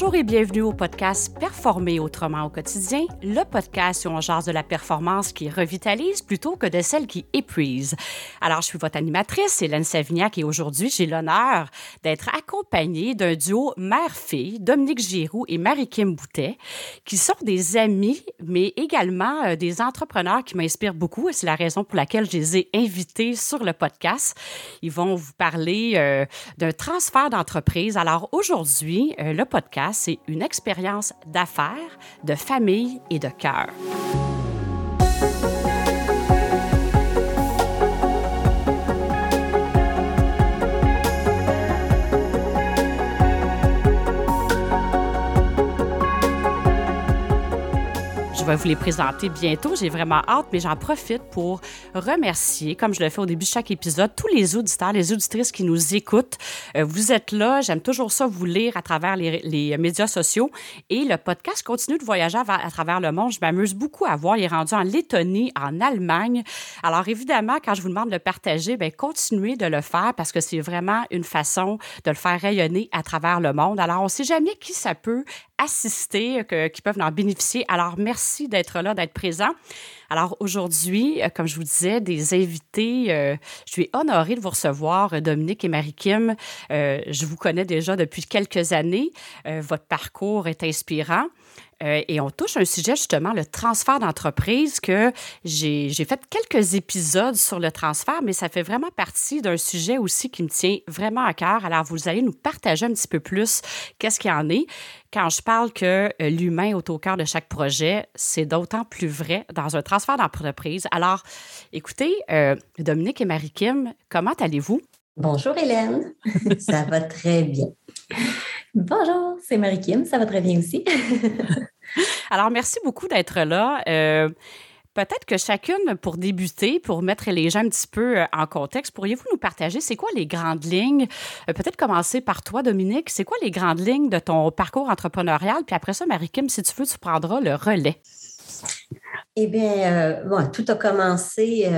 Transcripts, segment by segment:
Bonjour et bienvenue au podcast Performer autrement au quotidien, le podcast où on jase de la performance qui revitalise plutôt que de celle qui épuise. Alors, je suis votre animatrice, Hélène Savignac, et aujourd'hui, j'ai l'honneur d'être accompagnée d'un duo mère-fille, Dominique Giroux et Marie-Kim Boutet, qui sont des amis, mais également euh, des entrepreneurs qui m'inspirent beaucoup, et c'est la raison pour laquelle je les ai invités sur le podcast. Ils vont vous parler euh, d'un transfert d'entreprise. Alors, aujourd'hui, euh, le podcast c'est une expérience d'affaires, de famille et de cœur. Vais vous les présenter bientôt. J'ai vraiment hâte, mais j'en profite pour remercier, comme je le fais au début de chaque épisode, tous les auditeurs, les auditrices qui nous écoutent. Euh, vous êtes là. J'aime toujours ça, vous lire à travers les, médias sociaux. Et le podcast continue de voyager à, travers le monde. Je m'amuse beaucoup à voir. Il est rendu en Lettonie, en Allemagne. Alors, évidemment, quand je vous demande de le partager, bien, continuez de le faire parce que c'est vraiment une façon de le faire rayonner à travers le monde. Alors, on ne sait jamais qui ça peut assister, qui peuvent en bénéficier. Alors, merci d'être là, d'être présent. Alors, aujourd'hui, euh, comme je vous disais, des invités, euh, je suis honorée de vous recevoir, euh, Dominique et Marie-Kim. je vous connais déjà depuis quelques années. votre parcours est inspirant. Euh, et on touche un sujet justement, le transfert d'entreprise, que j'ai fait quelques épisodes sur le transfert, mais ça fait vraiment partie d'un sujet aussi qui me tient vraiment à cœur. Alors, vous allez nous partager un petit peu plus qu'est-ce qu'il y en est. Quand je parle que euh, l'humain est au cœur de chaque projet, c'est d'autant plus vrai dans un transfert d'entreprise. Alors, écoutez, euh, Dominique et Marie-Kim, comment allez-vous? Bonjour Hélène, ça va très bien. Bonjour, c'est Marie-Kim, ça va très bien aussi. Alors, merci beaucoup d'être là. Euh, peut-être que chacune, pour débuter, pour mettre les gens un petit peu euh, en contexte, pourriez-vous nous partager c'est quoi les grandes lignes? Euh, peut-être commencer par toi, Dominique. C'est quoi les grandes lignes de ton parcours entrepreneurial? Puis après ça, Marie-Kim, si tu veux, tu prendras le relais. Eh bien, bon, tout a commencé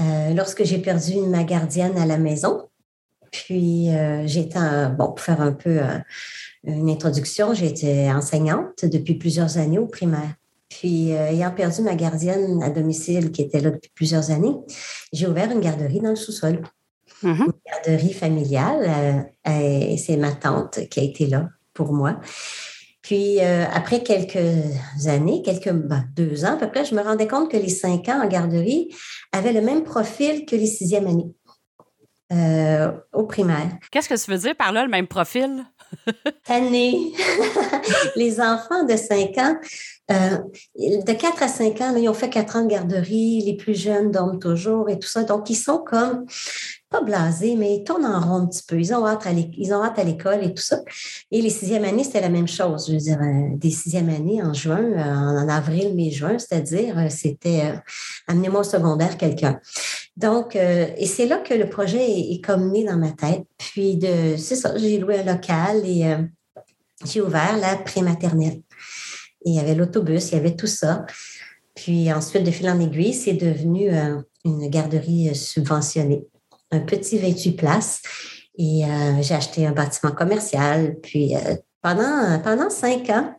euh, lorsque j'ai perdu ma gardienne à la maison. Puis, euh, j'étais, bon, pour faire un peu euh, une introduction, j'étais enseignante depuis plusieurs années au primaire. Puis, ayant perdu ma gardienne à domicile qui était là depuis plusieurs années, j'ai ouvert une garderie dans le sous-sol. Mm-hmm. Une garderie familiale. et c'est ma tante qui a été là pour moi. Puis euh, après quelques années, quelques ben, deux ans à peu près, je me rendais compte que les cinq ans en garderie avaient le même profil que les sixièmes années euh, au primaire. Qu'est-ce que tu veux dire par là, le même profil? Année. les enfants de cinq ans, euh, de quatre à cinq ans, ils ont fait quatre ans de garderie, les plus jeunes dorment toujours et tout ça. Donc, ils sont comme pas blasés, mais ils tournent en rond un petit peu. Ils ont hâte à l'école et tout ça. Et les sixièmes années, c'était la même chose. Je veux dire, euh, des sixièmes années en juin, euh, en avril, mai, juin, c'est-à-dire, c'était amenez-moi au secondaire quelqu'un. Donc, et c'est là que le projet est, comme né dans ma tête. Puis, de, c'est ça, j'ai loué un local et j'ai ouvert la prématernelle. Il y avait l'autobus, il y avait tout ça. Puis ensuite, de fil en aiguille, c'est devenu une garderie subventionnée un petit 28 places. Et euh, j'ai acheté un bâtiment commercial. Puis euh, pendant, cinq ans,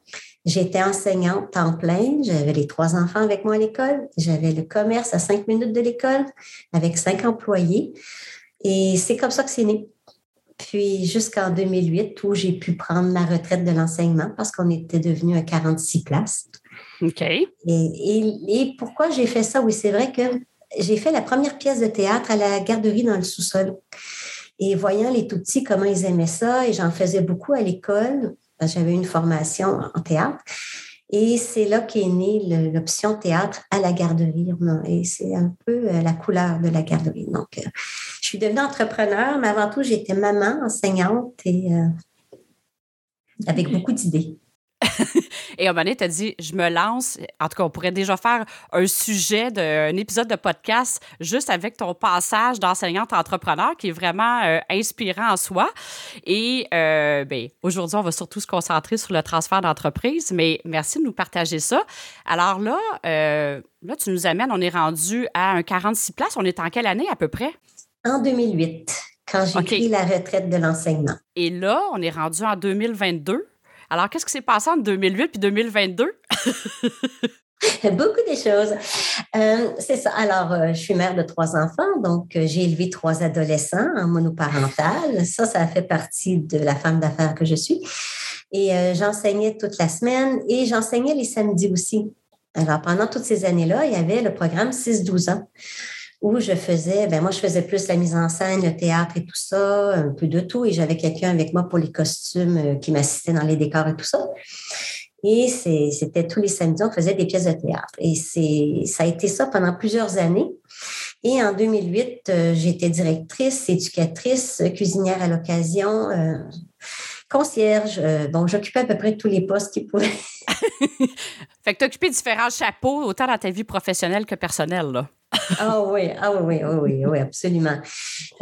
j'étais enseignante temps plein. J'avais les trois enfants avec moi à l'école. J'avais le commerce à cinq minutes de l'école avec cinq employés. Et c'est comme ça que c'est né. Puis jusqu'en 2008, où j'ai pu prendre ma retraite de l'enseignement parce qu'on était devenu à 46 places. OK. Et, et pourquoi j'ai fait ça? Oui, c'est vrai que j'ai fait la première pièce de théâtre à la garderie dans le sous-sol. Et voyant les tout petits, comment ils aimaient ça, et j'en faisais beaucoup à l'école, j'avais une formation en théâtre. Et c'est là qu'est née l'option théâtre à la garderie. Et c'est un peu euh, la couleur de la garderie. Donc, euh, je suis devenue entrepreneur, mais avant tout, j'étais maman, enseignante et euh, avec beaucoup d'idées. Et à un moment donné, tu as dit, je me lance. En tout cas, on pourrait déjà faire un sujet, d'un épisode de podcast juste avec ton passage d'enseignante entrepreneur qui est vraiment euh, inspirant en soi. Et euh, ben, aujourd'hui, on va surtout se concentrer sur le transfert d'entreprise. Mais merci de nous partager ça. Alors là, euh, là, tu nous amènes, on est rendu à un 46 places. On est en quelle année à peu près? En 2008. quand j'ai pris la retraite de l'enseignement. Et là, on est rendu en 2022. Alors, qu'est-ce qui s'est passé entre 2008 puis 2022? Beaucoup de choses. Euh, c'est ça. Alors, euh, je suis mère de trois enfants, donc euh, j'ai élevé trois adolescents en monoparental. Ça, ça fait partie de la femme d'affaires que je suis. Et j'enseignais toute la semaine et j'enseignais les samedis aussi. Alors, pendant toutes ces années-là, il y avait le programme 6-12 ans où je faisais, ben moi, je faisais plus la mise en scène, le théâtre et tout ça, un peu de tout. Et j'avais quelqu'un avec moi pour les costumes qui m'assistait dans les décors et tout ça. Et c'était tous les samedis, on faisait des pièces de théâtre. Et ça a été ça pendant plusieurs années. Et en 2008, euh, j'étais directrice, éducatrice, cuisinière à l'occasion, euh, concierge. Euh, bon, j'occupais à peu près tous les postes qui pouvaient. fait que tu occupé différents chapeaux, autant dans ta vie professionnelle que personnelle, là. Ah oui, ah oui, oui, oui, oui, absolument.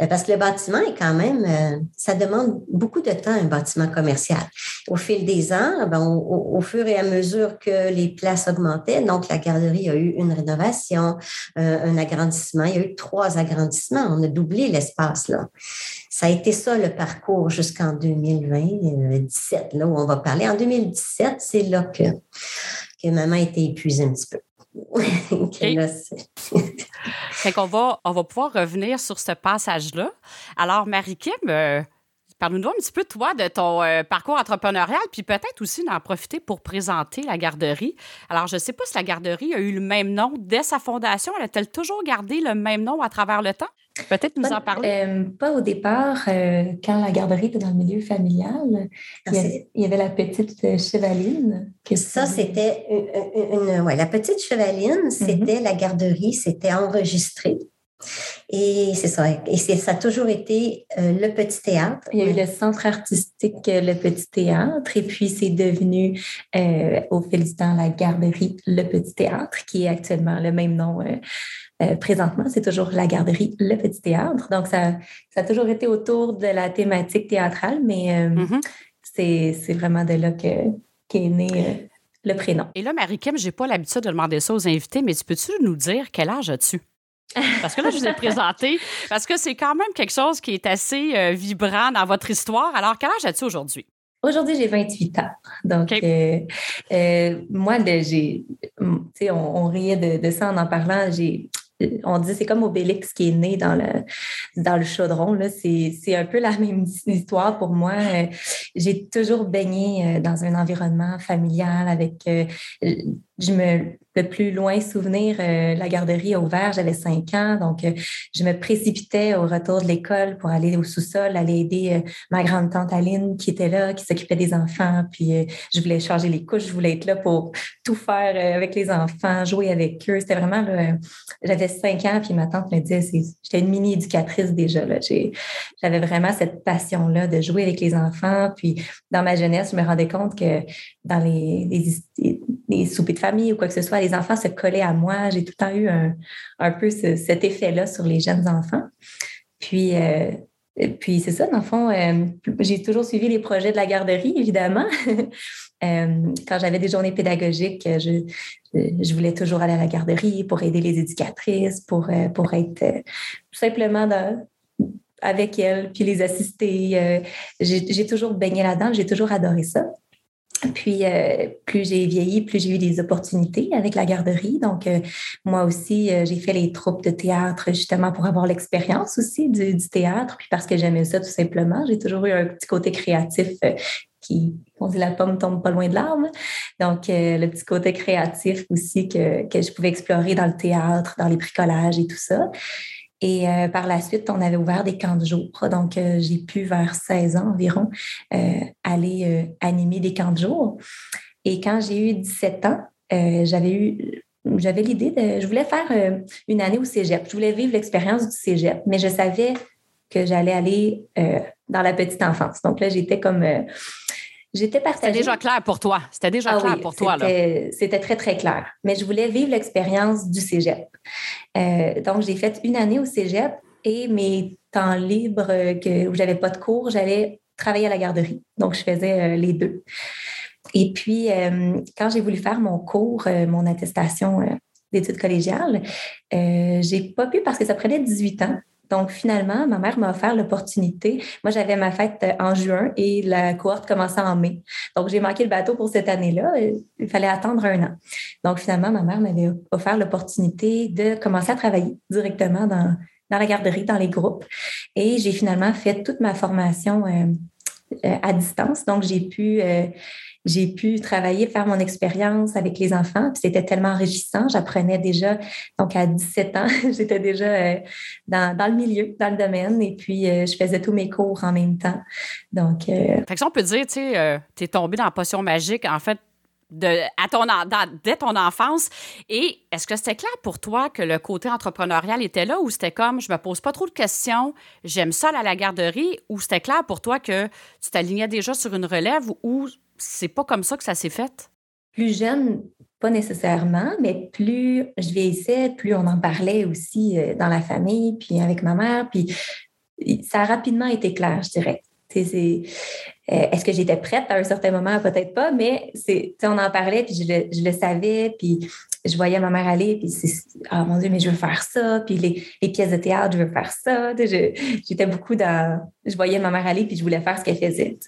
Euh, parce que le bâtiment est quand même, euh, ça demande beaucoup de temps, un bâtiment commercial. Au fil des ans, ben, au, fur et à mesure que les places augmentaient, donc la garderie a eu une rénovation, euh, un agrandissement, il y a eu trois agrandissements, on a doublé l'espace là. Ça a été ça le parcours jusqu'en 2020, là où on va parler. En 2017, c'est là que, que maman était épuisée un petit peu. fait qu'on va, on va pouvoir revenir sur ce passage-là. Alors, Marie-Kim, euh, parle-nous un petit peu, toi, de ton euh, parcours entrepreneurial, puis peut-être aussi d'en profiter pour présenter la garderie. Alors, je ne sais pas si la garderie a eu le même nom dès sa fondation. Elle a-t-elle toujours gardé le même nom à travers le temps? Peut-être nous en parler. Euh, pas au départ, euh, quand la garderie était dans le milieu familial. Ah, il, y avait, la petite euh, chevaline. Ça, c'était une, la petite chevaline, mhm. c'était la garderie, c'était enregistré. Et c'est ça. Et ça a toujours été le petit théâtre. Il y a eu le centre artistique Le Petit Théâtre. Et puis, c'est devenu, au fil du temps, la garderie Le Petit Théâtre, qui est actuellement le même nom euh, présentement, c'est toujours la garderie, le petit théâtre. Donc, ça, ça a toujours été autour de la thématique théâtrale, mais euh, mm-hmm. c'est vraiment de là qu'est né euh, le prénom. Et là, Marie-Kim, je n'ai pas l'habitude de demander ça aux invités, mais tu peux-tu nous dire quel âge as-tu? Parce que là, je vous ai présenté, parce que c'est quand même quelque chose qui est assez vibrant dans votre histoire. Alors, quel âge as-tu aujourd'hui? Aujourd'hui, j'ai 28 ans. Donc, moi, j'ai, on, on riait de, de, ça en en parlant. J'ai, on dit c'est comme Obélix qui est né dans le, dans le chaudron. C'est un peu la même histoire pour moi. J'ai toujours baigné euh, dans un environnement familial avec. Euh, je me le plus loin souvenir, euh, la garderie a ouvert, j'avais cinq ans, donc euh, je me précipitais au retour de l'école pour aller au sous-sol, aller aider euh, ma grande tante Aline qui était là, qui s'occupait des enfants, puis je voulais changer les couches, je voulais être là pour tout faire avec les enfants, jouer avec eux. C'était vraiment, j'avais cinq ans, puis ma tante me disait, j'étais une mini-éducatrice déjà, j'avais vraiment cette passion-là de jouer avec les enfants, puis dans ma jeunesse, je me rendais compte que dans les, les, les soupers de famille ou quoi que ce soit, les enfants se collaient à moi. J'ai tout le temps eu un, peu cet effet-là sur les jeunes enfants. Puis, euh, puis c'est ça, dans le fond, euh, j'ai toujours suivi les projets de la garderie, évidemment. Euh, quand j'avais des journées pédagogiques, je, je, voulais toujours aller à la garderie pour aider les éducatrices, pour, pour être tout simplement avec elles, puis les assister. j'ai toujours baigné là-dedans, j'ai toujours adoré ça. Puis, euh, plus j'ai vieilli, plus j'ai eu des opportunités avec la garderie. Donc, euh, moi aussi, euh, j'ai fait les troupes de théâtre justement pour avoir l'expérience aussi du, théâtre, puis parce que j'aimais ça tout simplement. J'ai toujours eu un petit côté créatif qui, on dit la pomme tombe pas loin de l'arbre. Donc, le petit côté créatif aussi que, que je pouvais explorer dans le théâtre, dans les bricolages et tout ça. Et euh, par la suite, on avait ouvert des camps de jour. Donc, euh, j'ai pu, vers 16 ans environ, euh, aller animer des camps de jour. Et quand j'ai eu 17 ans, j'avais eu j'avais l'idée de. Je voulais faire une année au cégep. Je voulais vivre l'expérience du cégep, mais je savais que j'allais aller dans la petite enfance. Donc là, j'étais comme J'étais C'était déjà clair pour toi. C'était déjà ah clair pour toi. C'était très, très clair. Mais je voulais vivre l'expérience du cégep. Euh, donc, j'ai fait une année au cégep et mes temps libres que, où j'avais pas de cours, j'allais travailler à la garderie. Donc, je faisais euh, les deux. Et puis, euh, quand j'ai voulu faire mon cours, mon attestation d'études collégiales, j'ai pas pu parce que ça prenait 18 ans Donc, finalement, ma mère m'a offert l'opportunité. Moi, j'avais ma fête euh, en juin et la cohorte commençait en mai. Donc, j'ai manqué le bateau pour cette année-là. Il fallait attendre un an. Donc, finalement, ma mère m'avait offert l'opportunité de commencer à travailler directement dans, dans la garderie, dans les groupes. Et j'ai finalement fait toute ma formation euh, euh, à distance. Donc, j'ai pu j'ai pu travailler, faire mon expérience avec les enfants. C'était tellement enrichissant. J'apprenais déjà, donc à 17 ans, j'étais déjà euh, dans, dans, le milieu, dans le domaine, et puis euh, je faisais tous mes cours en même temps. Donc, euh, fait que on peut dire, tu sais, es tombé dans la potion magique, en fait, de, à ton, dès ton enfance. Et est-ce que c'était clair pour toi que le côté entrepreneurial était là ou c'était comme je me pose pas trop de questions, j'aime ça à la garderie ou c'était clair pour toi que tu t'alignais déjà sur une relève ou c'est pas comme ça que ça s'est fait? Plus jeune, pas nécessairement, mais plus je vieillissais, plus on en parlait aussi euh, dans la famille, puis avec ma mère, puis ça a rapidement été clair, je dirais. Euh, est-ce que j'étais prête à un certain moment? Peut-être pas, mais on en parlait, puis je le, savais, puis je voyais ma mère aller, puis c'est oh mon Dieu, mais je veux faire ça, puis les, pièces de théâtre, je veux faire ça. J'étais beaucoup dans. Je voyais ma mère aller, puis je voulais faire ce qu'elle faisait.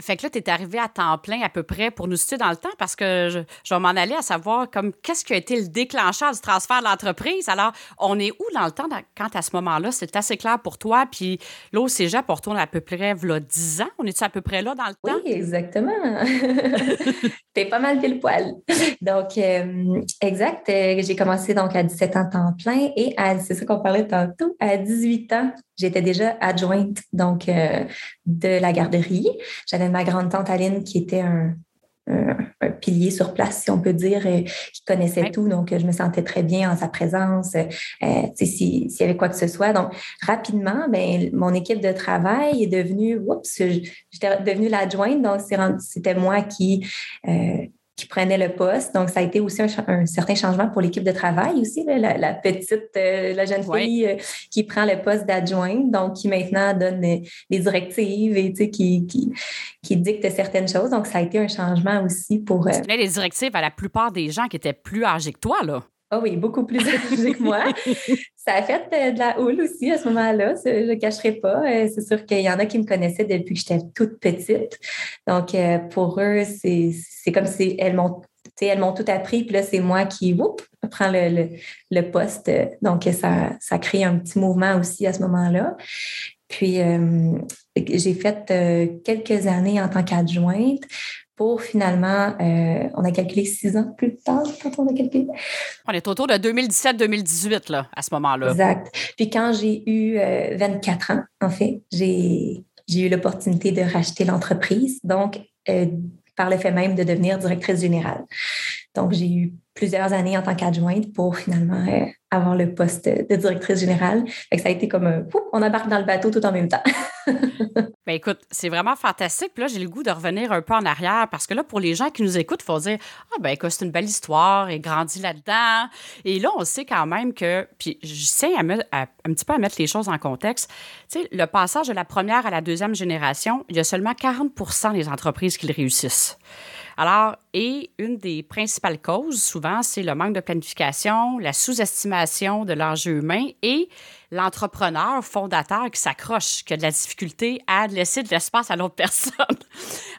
Fait que là, tu es arrivé à temps plein à peu près pour nous citer dans le temps parce que je, je vais m'en aller à savoir comme qu'est-ce qui a été le déclencheur du transfert de l'entreprise. Alors, on est où dans le temps quand à ce moment-là, c'est assez clair pour toi? Puis là, au cégep, on retourne à peu près là, 10 ans? On est à peu près là dans le temps? Oui, exactement. T'es pas mal pile poil. Donc, euh, exact. Euh, j'ai commencé donc à 17 ans temps plein et c'est ça qu'on parlait tantôt, à 18 ans, j'étais déjà adjointe donc euh, de la garderie. J'avais ma grande tante Aline qui était un, pilier sur place, si on peut dire, euh, qui connaissait tout. Donc, je me sentais très bien en sa présence, euh, s'il y avait quoi que ce soit. Donc, rapidement, ben, mon équipe de travail est devenue, oups, j'étais devenue l'adjointe. Donc, c'était moi qui qui prenait le poste. Donc, ça a été aussi un, certain changement pour l'équipe de travail aussi, la, petite, euh, la jeune fille euh, qui prend le poste d'adjointe, donc qui maintenant donne des, directives et qui, qui, qui, dicte certaines choses. Donc, ça a été un changement aussi pour... Euh, tu donnais les directives à la plupart des gens qui étaient plus âgés que toi, là. Ah oui, beaucoup plus âgés que moi. ça a fait euh, de la houle aussi à ce moment-là, je ne le cacherai pas. Euh, c'est sûr qu'il y en a qui me connaissaient depuis que j'étais toute petite. Donc, euh, pour eux, c'est comme si elles m'ont elles m'ont tout appris, puis là, c'est moi qui whoop, prends le, le, poste. Donc, ça, ça crée un petit mouvement aussi à ce moment-là. Puis, j'ai fait quelques années en tant qu'adjointe pour finalement, euh, on a calculé six ans plus tard quand on a calculé. On est autour de 2017-2018 là, à ce moment-là. Exact. Puis quand j'ai eu 24 euh, ans, en fait, j'ai, eu l'opportunité de racheter l'entreprise, donc euh, par le fait même de devenir directrice générale. Donc, j'ai eu plusieurs années en tant qu'adjointe pour finalement avoir le poste de directrice générale. Ça a été comme un, on embarque dans le bateau tout en même temps. ben écoute, c'est vraiment fantastique. Là, j'ai le goût de revenir un peu en arrière parce que là, pour les gens qui nous écoutent, il faut dire Ah, ben écoute, c'est une belle histoire, et grandit là-dedans. Et là, on sait quand même que, puis je sais un petit peu à mettre les choses en contexte. Tu sais, le passage de la première à la deuxième génération, il y a seulement 40% des entreprises qui le réussissent. Alors, et une des principales causes, souvent, c'est le manque de planification, la sous-estimation de l'enjeu humain et l'entrepreneur fondateur qui s'accroche, qui a de la difficulté à laisser de l'espace à l'autre personne.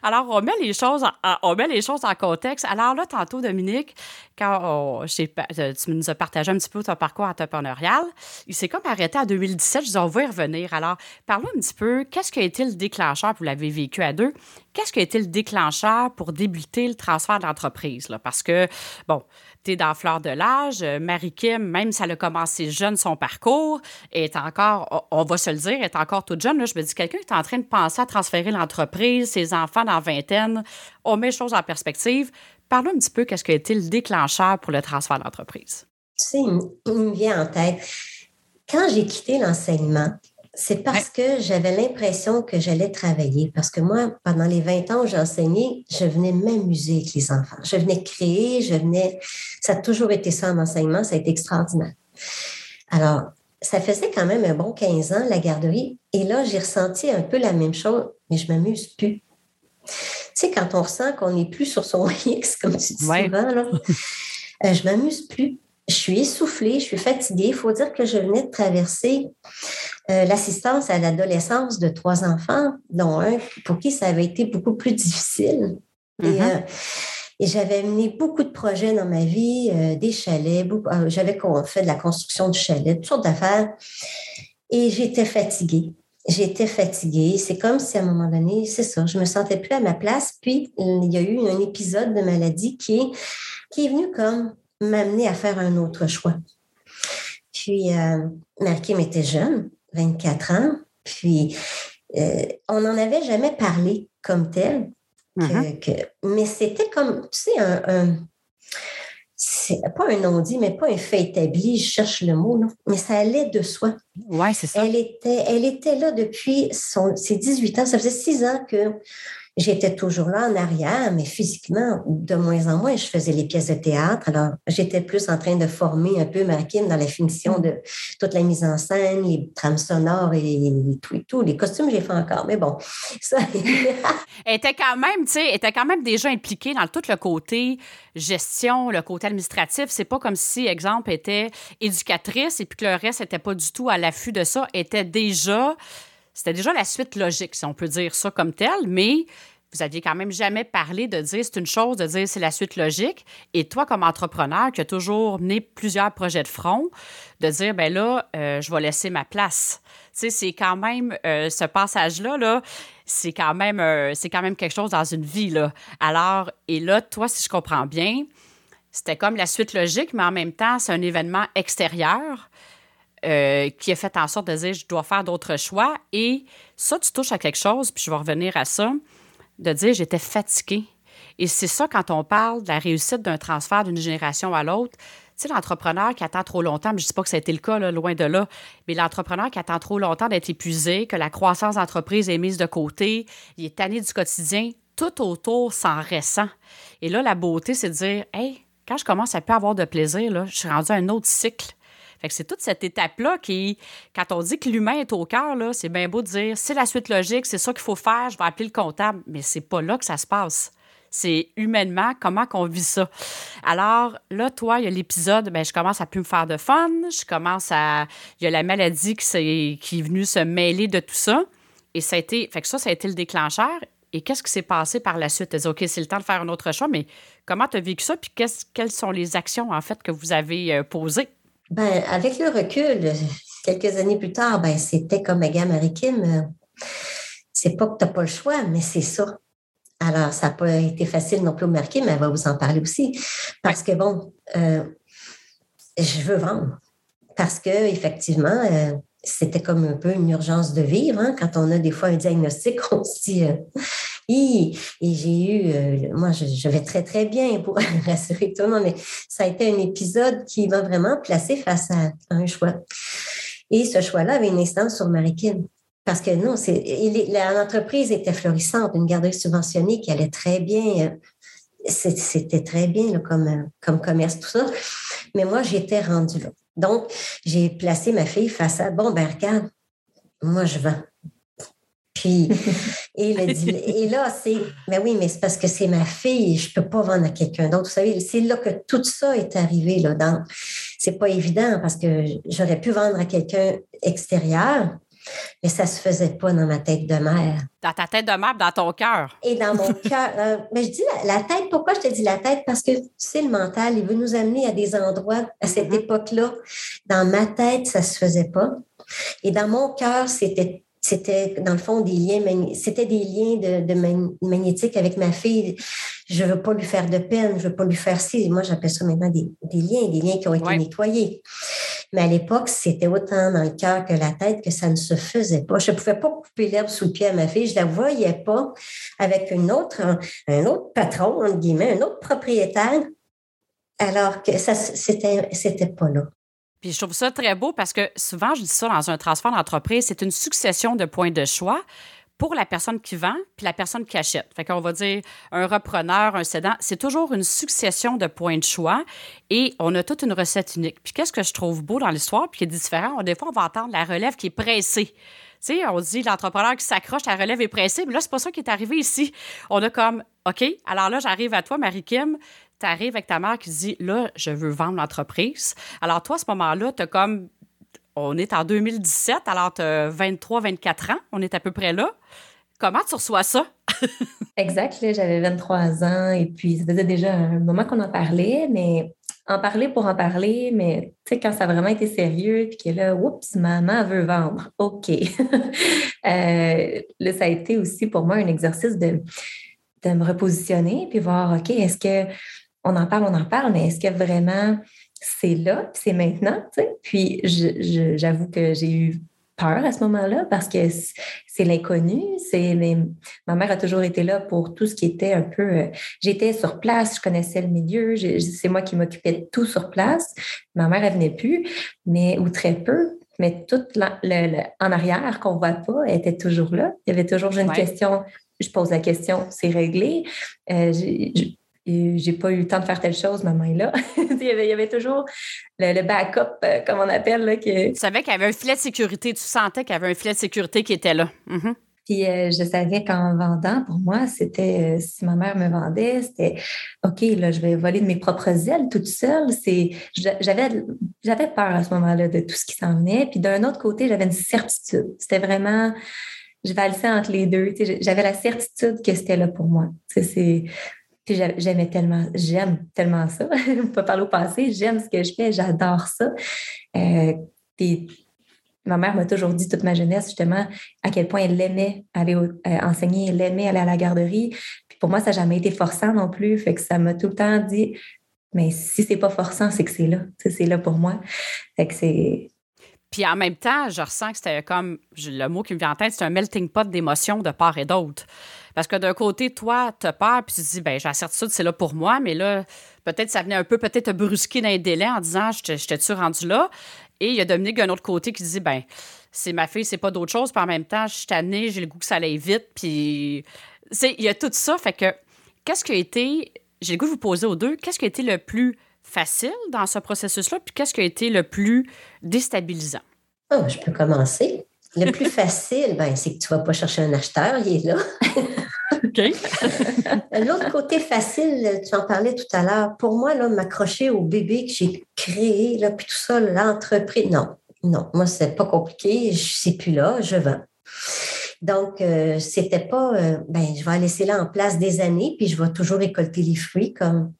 Alors, on met les choses en, on met les choses en contexte. Alors là, tantôt, Dominique, quand euh, tu nous as partagé un petit peu ton parcours entrepreneurial, il s'est comme arrêté en 2017. Je dis, on va y revenir. Alors, parlons un petit peu, qu'est-ce qui a été le déclencheur, vous l'avez vécu à deux, qu'est-ce qui a été le déclencheur pour débuter le transfert de l'entreprise? Parce que, bon, dans fleur de l'âge. Euh, Marie-Kim, même si elle a commencé jeune son parcours, est encore, on va se le dire, est encore toute jeune. Là, je me dis, quelqu'un est en train de penser à transférer l'entreprise, ses enfants dans vingtaine. On met les choses en perspective. Parlons un petit peu qu'est-ce qui a été le déclencheur pour le transfert de l'entreprise. Tu sais, il me vient en tête. Quand j'ai quitté l'enseignement, c'est parce que j'avais l'impression que j'allais travailler. Parce que moi, pendant les 20 ans où j'ai enseigné, je venais m'amuser avec les enfants. Je venais créer, je venais. Ça a toujours été ça en enseignement, ça a été extraordinaire. Alors, ça faisait quand même un bon 15 ans, la garderie. Et là, j'ai ressenti un peu la même chose, mais je m'amuse plus. Tu sais, quand on ressent qu'on n'est plus sur son X, comme tu dis souvent, là, euh, je m'amuse plus. je suis essoufflée, je suis fatiguée. Il faut dire que je venais de traverser euh, l'assistance à l'adolescence de trois enfants, dont un pour qui ça avait été beaucoup plus difficile. Et, mm-hmm. euh, j'avais mené beaucoup de projets dans ma vie, euh, des chalets, j'avais fait de la construction de chalets, toutes sortes d'affaires. Et j'étais fatiguée. J'étais fatiguée. C'est comme si à un moment donné, c'est ça, je me sentais plus à ma place. Puis il y a eu un épisode de maladie qui est, qui est venu comme m'amener à faire un autre choix. Puis, euh, Marquis était jeune, 24 ans, puis euh, on n'en avait jamais parlé comme tel, uh-huh. mais c'était comme, tu sais, un, c'est pas un non-dit, mais pas un fait établi, je cherche le mot, mais ça allait de soi. Oui, c'est ça. Elle était, elle était là depuis son, ses 18 ans. Ça faisait six ans que J'étais toujours là en arrière, mais physiquement, de moins en moins, je faisais les pièces de théâtre. Alors, j'étais plus en train de former un peu ma Kim dans la finition de toute la mise en scène, les trames sonores et, tout et tout. Les costumes, j'ai fait encore, mais bon, ça. elle était quand même, tu sais, était quand même déjà impliquée dans tout le côté gestion, le côté administratif. C'est pas comme si, exemple, était éducatrice et puis que le reste n'était pas du tout à l'affût de ça. Elle était déjà c'était déjà la suite logique, si on peut dire ça comme tel, mais vous aviez quand même jamais parlé de dire c'est une chose, de dire c'est la suite logique. Et toi, comme entrepreneur qui a toujours mené plusieurs projets de front, de dire ben là, euh, je vais laisser ma place. Tu sais, c'est quand même euh, ce passage-là, là, c'est quand même euh, c'est quand même quelque chose dans une vie. Là. Alors, et là, toi, si je comprends bien, c'était comme la suite logique, mais en même temps, c'est un événement extérieur. Euh, qui a fait en sorte de dire je dois faire d'autres choix. Et ça, tu touches à quelque chose, puis je vais revenir à ça, de dire j'étais fatiguée. Et c'est ça quand on parle de la réussite d'un transfert d'une génération à l'autre. Tu sais, l'entrepreneur qui attend trop longtemps, mais je ne dis pas que ça a été le cas, loin de là, mais l'entrepreneur qui attend trop longtemps d'être épuisé, que la croissance d'entreprise est mise de côté, il est tanné du quotidien, tout autour s'en ressent. Et là, la beauté, c'est de dire, hey, quand je commence à peu avoir de plaisir, là, je suis rendu à un autre cycle. Fait que c'est toute cette étape-là qui, quand on dit que l'humain est au cœur, c'est bien beau de dire c'est la suite logique, c'est ça qu'il faut faire, je vais appeler le comptable, mais c'est pas là que ça se passe. C'est humainement comment qu'on vit ça. Alors là, toi, il y a l'épisode, ben, je commence à plus me faire de fun, je commence à. Il y a la maladie qui, est, venue se mêler de tout ça. Et ça a été. Fait que ça, ça a été le déclencheur. Et qu'est-ce qui s'est passé par la suite? Tu dit, OK, c'est le temps de faire un autre choix, mais comment tu as vécu ça? Puis quelles sont les actions, en fait, que vous avez euh, posées? Ben, avec le recul, quelques années plus tard, ben, c'était comme ma gamme Kim. C'est pas que tu n'as pas le choix, mais c'est ça. Alors, ça n'a pas été facile non plus au marquer, mais elle va vous en parler aussi. Parce que, bon, euh, je veux vendre. Parce que, effectivement, euh, c'était comme un peu une urgence de vivre. Hein. Quand on a des fois un diagnostic, on se dit euh, et, j'ai eu, euh, moi, je, vais très, très bien pour rassurer tout le monde, mais ça a été un épisode qui m'a vraiment placé face à, un choix. Et ce choix-là avait une instance sur Marie-Kim. Parce que non, l'entreprise était florissante, une garderie subventionnée qui allait très bien. Euh, c'était très bien comme, comme commerce, tout ça. Mais moi, j'étais rendue là. Donc, j'ai placé ma fille face à, bon, ben regarde, moi, je vends. Puis, et, et là, c'est, mais oui, mais c'est parce que c'est ma fille, je ne peux pas vendre à quelqu'un d'autre. Vous savez, c'est là que tout ça est arrivé. Là, dans, c'est pas évident parce que j'aurais pu vendre à quelqu'un extérieur, mais ça ne se faisait pas dans ma tête de mère. Dans ta tête de mère, dans ton cœur. Et dans mon cœur. Euh, mais je dis la, tête, pourquoi je te dis la tête? Parce que c'est le mental, il veut nous amener à des endroits à cette mm-hmm. époque-là. Dans ma tête, ça ne se faisait pas. Et dans mon cœur, c'était c'était dans le fond des liens, c'était des liens de, de magnétique avec ma fille. Je veux pas lui faire de peine, je veux pas lui faire ci. Moi, j'appelle ça maintenant des, liens, des liens qui ont été nettoyés. Mais à l'époque, c'était autant dans le cœur que la tête que ça ne se faisait pas. Je ne pouvais pas couper l'herbe sous le pied à ma fille. Je la voyais pas avec une autre, un autre patron, entre guillemets, un autre propriétaire, alors que ça, c'était, c'était pas là. Puis je trouve ça très beau parce que souvent, je dis ça dans un transfert d'entreprise, c'est une succession de points de choix pour la personne qui vend puis la personne qui achète. Fait qu'on va dire un repreneur, un cédant, c'est toujours une succession de points de choix et on a toute une recette unique. Puis qu'est-ce que je trouve beau dans l'histoire puis qui est différent, des fois on va entendre la relève qui est pressée. Tu sais, on dit l'entrepreneur qui s'accroche, la relève est pressée, mais là c'est pas ça qui est arrivé ici. On a comme OK, alors là j'arrive à toi Marie-Kim, tu arrives avec ta mère qui dit Là, je veux vendre l'entreprise. Alors, toi, à ce moment-là, tu as comme. On est en 2017, alors tu as 23, 24 ans. On est à peu près là. Comment tu reçois ça? exact. J'avais 23 ans et puis ça faisait déjà un moment qu'on en parlait, mais en parler pour en parler, mais tu sais, quand ça a vraiment été sérieux, puis que là, oups, maman veut vendre. OK. euh, là, ça a été aussi pour moi un exercice de, de me repositionner, puis voir, OK, est-ce que on en parle, on en parle, mais est-ce que vraiment c'est là, c'est maintenant? Puis j'avoue que j'ai eu peur à ce moment-là parce que c'est l'inconnu. C'est Ma mère a toujours été là pour tout ce qui était un peu. Euh, j'étais sur place, je connaissais le milieu, c'est moi qui m'occupais de tout sur place. Ma mère, elle venait plus, mais ou très peu. Mais tout en arrière qu'on voit pas était toujours là. Il y avait toujours une question. Je pose la question, c'est réglé. Euh, j'ai pas eu le temps de faire telle chose, maman est là. il, y avait, il, y avait, toujours le, backup, euh, comme on appelle. Là, que... Tu savais qu'il y avait un filet de sécurité, tu sentais qu'il y avait un filet de sécurité qui était là. Mm-hmm. Puis euh, je savais qu'en vendant, pour moi, c'était, euh, si ma mère me vendait, c'était OK, là, je vais voler de mes propres ailes toute seule. C'est, j'avais, j'avais peur à ce moment-là de tout ce qui s'en venait. Puis d'un autre côté, j'avais une certitude. C'était vraiment, je valsais entre les deux. J'avais la certitude que c'était là pour moi. C'est, puis j'aimais tellement, j'aime tellement ça. Peut parler au passé, j'aime ce que je fais, j'adore ça. Euh, puis ma mère m'a toujours dit toute ma jeunesse, justement, à quel point elle aimait aller euh, enseigner, elle aimait aller à la garderie. Puis pour moi, ça n'a jamais été forçant non plus. Fait que ça m'a tout le temps dit, mais si c'est pas forçant, c'est que c'est là. C'est là pour moi. Fait que c'est. Puis en même temps, je ressens que c'était comme, le mot qui me vient en tête, c'est un melting pot d'émotions de part et d'autre. Parce que d'un côté, toi, tu peur, puis tu te dis, ben j'ai la certitude, c'est là pour moi, mais là, peut-être ça venait un peu, peut-être te brusquer dans les délais en disant, je t'ai-tu rendu là? Et il y a Dominique d'un autre côté qui dit, ben c'est ma fille, c'est pas d'autre chose, puis en même temps, je suis tannée, j'ai le goût que ça aille vite, puis il y a tout ça. Fait que, qu'est-ce qui a été, j'ai le goût de vous poser aux deux, qu'est-ce qui a été le plus facile dans ce processus-là, puis qu'est-ce qui a été le plus déstabilisant? Oh, je peux commencer. Le plus facile, ben, c'est que tu ne vas pas chercher un acheteur, il est là. OK. L'autre côté facile, tu en parlais tout à l'heure, pour moi, là, m'accrocher au bébé que j'ai créé, là, puis tout ça, l'entreprise, non, non, moi, c'est pas compliqué, je suis plus là, je vends. Donc, euh, c'était pas, euh, ben, je vais la laisser là en place des années, puis je vais toujours récolter les fruits comme.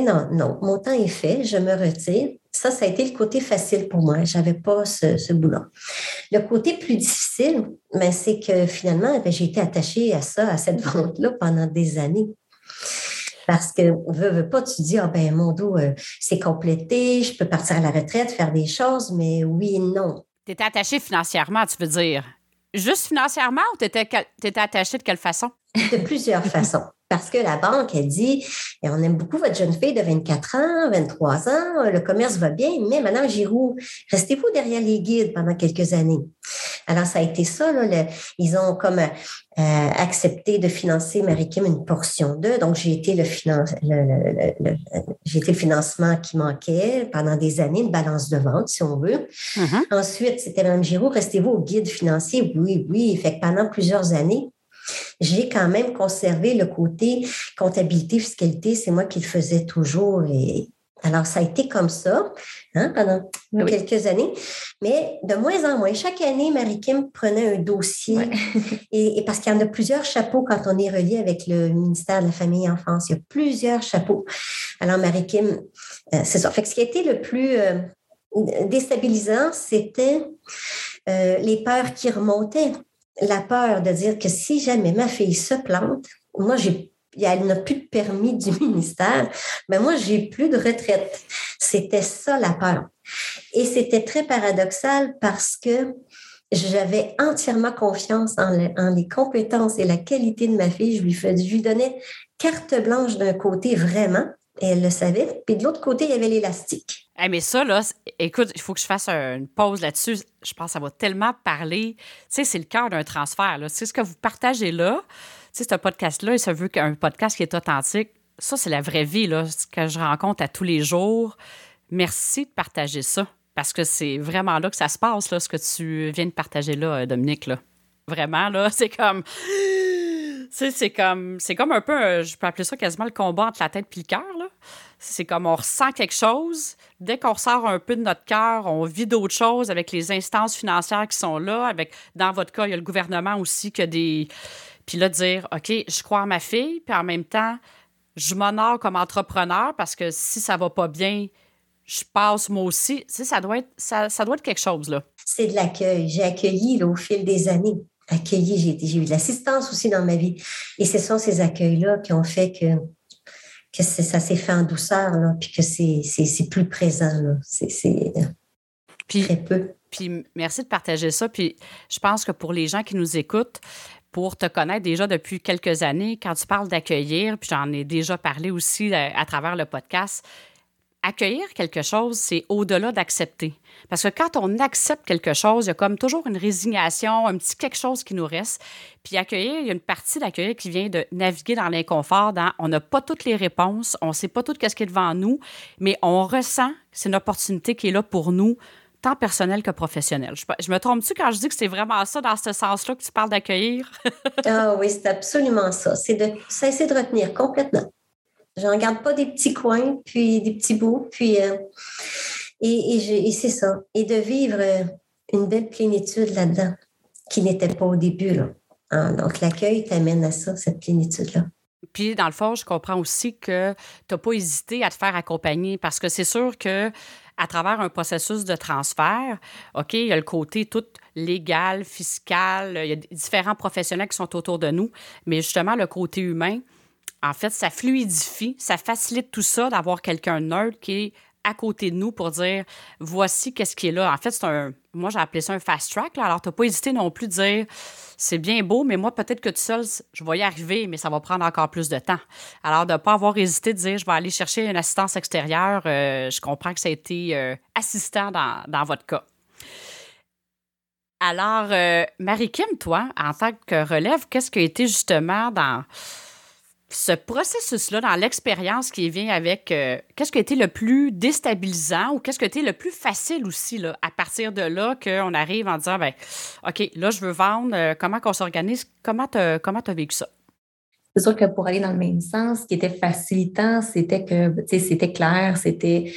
Non, non, mon temps est fait, je me retire. Ça, ça a été le côté facile pour moi. Je n'avais pas ce, ce boulot. Le côté plus difficile, ben, c'est que finalement, ben, j'ai été attachée à ça, à cette vente-là pendant des années. Parce que, veux, veux pas, tu dis, ah ben, mon dos, euh, c'est complété, je peux partir à la retraite, faire des choses, mais oui, non. Tu étais attachée financièrement, tu veux dire? Juste financièrement ou tu étais, étais attachée de quelle façon? De plusieurs façons. Parce que la banque, elle dit, et on aime beaucoup votre jeune fille de 24 ans, 23 ans, le commerce va bien, mais Madame Giroux, restez-vous derrière les guides pendant quelques années. Alors, ça a été ça, là, ils ont comme euh, accepté de financer Marie-Kim une portion d'eux. Donc, j'ai été le, j'ai été le financement qui manquait pendant des années, une balance de vente, si on veut. Mm-hmm. Ensuite, c'était Mme Giroux, restez-vous au guide financier? Oui, oui. Fait que pendant plusieurs années, j'ai quand même conservé le côté comptabilité, fiscalité, c'est moi qui le faisais toujours. Et alors, ça a été comme ça hein, pendant quelques années, mais de moins en moins. Chaque année, Marie-Kim prenait un dossier, et, parce qu'il y en a plusieurs chapeaux quand on est relié avec le ministère de la Famille et Enfance. Il y a plusieurs chapeaux. Alors, Marie-Kim, euh, c'est ça. Fait que ce qui a été le plus euh, déstabilisant, c'était euh, les peurs qui remontaient la peur de dire que si jamais ma fille se plante, moi, j'ai elle n'a plus de permis du ministère, mais moi, j'ai plus de retraite. C'était ça la peur. Et c'était très paradoxal parce que j'avais entièrement confiance en, les compétences et la qualité de ma fille. Je lui, fais, je lui donnais carte blanche d'un côté, vraiment, et elle le savait. Puis de l'autre côté, il y avait l'élastique. Mais ça, là, écoute, il faut que je fasse une pause là-dessus. Je pense que ça va tellement parler. Tu sais, c'est le cœur d'un transfert. C'est ce que vous partagez là. Tu sais, ce podcast-là, il se veut qu'un podcast qui est authentique. Ça, c'est la vraie vie, là, ce que je rencontre à tous les jours. Merci de partager ça. Parce que c'est vraiment là que ça se passe, là, ce que tu viens de partager là, Dominique. Là. Vraiment, là, c'est comme c'est comme, c'est comme un peu, je peux appeler ça quasiment le combat entre la tête et le cœur. C'est comme on ressent quelque chose. Dès qu'on sort un peu de notre cœur, on vit d'autres choses avec les instances financières qui sont là. Avec, dans votre cas, il y a le gouvernement aussi qui a des. Puis là, dire, OK, je crois à ma fille, puis en même temps, je m'honore comme entrepreneur parce que si ça va pas bien, je passe moi aussi. Ça doit être, ça, être quelque chose, là. C'est de l'accueil. J'ai accueilli au fil des années. Accueilli, j'ai, eu de l'assistance aussi dans ma vie. Et ce sont ces accueils-là qui ont fait que, que ça s'est fait en douceur, là, puis que c'est, plus présent. Là. C'est, très peu. Puis merci de partager ça. Puis je pense que pour les gens qui nous écoutent, pour te connaître déjà depuis quelques années, quand tu parles d'accueillir, puis j'en ai déjà parlé aussi euh, à travers le podcast, accueillir quelque chose, c'est au-delà d'accepter. Parce que quand on accepte quelque chose, il y a comme toujours une résignation, un petit quelque chose qui nous reste. Puis accueillir, il y a une partie d'accueillir qui vient de naviguer dans l'inconfort, dans on n'a pas toutes les réponses, on ne sait pas tout ce qui est devant nous, mais on ressent que c'est une opportunité qui est là pour nous, tant personnel que professionnel. Je, me trompe-tu quand je dis que c'est vraiment ça, dans ce sens-là, que tu parles d'accueillir? ah oui, c'est absolument ça. C'est de cesser de retenir complètement. Je n'en garde pas des petits coins, puis des petits bouts, puis euh, et, c'est ça. Et de vivre euh, une belle plénitude là-dedans, qui n'était pas au début. Là. Hein, donc l'accueil t'amène à ça, cette plénitude-là. Puis, dans le fond, je comprends aussi que tu n'as pas hésité à te faire accompagner parce que c'est sûr que à travers un processus de transfert, OK, il y a le côté tout légal, fiscal, il y a différents professionnels qui sont autour de nous, mais justement, le côté humain, en fait, ça fluidifie, ça facilite tout ça d'avoir quelqu'un neutre qui est à côté de nous pour dire voici qu'est-ce qui est là. En fait, c'est un. Moi, j'ai appelé ça un fast track. Alors, tu n'as pas hésité non plus de dire c'est bien beau, mais moi, peut-être que tout seul, je vais y arriver, mais ça va prendre encore plus de temps. Alors, de ne pas avoir hésité de dire je vais aller chercher une assistance extérieure, euh, je comprends que ça a été euh, assistant dans, dans, votre cas. Alors, euh, Marie-Kim, toi, en tant que relève, qu'est-ce qui a été justement dans ce processus-là, dans l'expérience qui vient avec, euh, qu'est-ce qui a été le plus déstabilisant ou qu'est-ce qui a été le plus facile aussi, là, à partir de là, qu'on arrive en disant, ben, OK, là, je veux vendre, euh, comment qu'on s'organise, comment tu as vécu ça? C'est sûr que pour aller dans le même sens, ce qui était facilitant, c'était que, c'était clair, c'était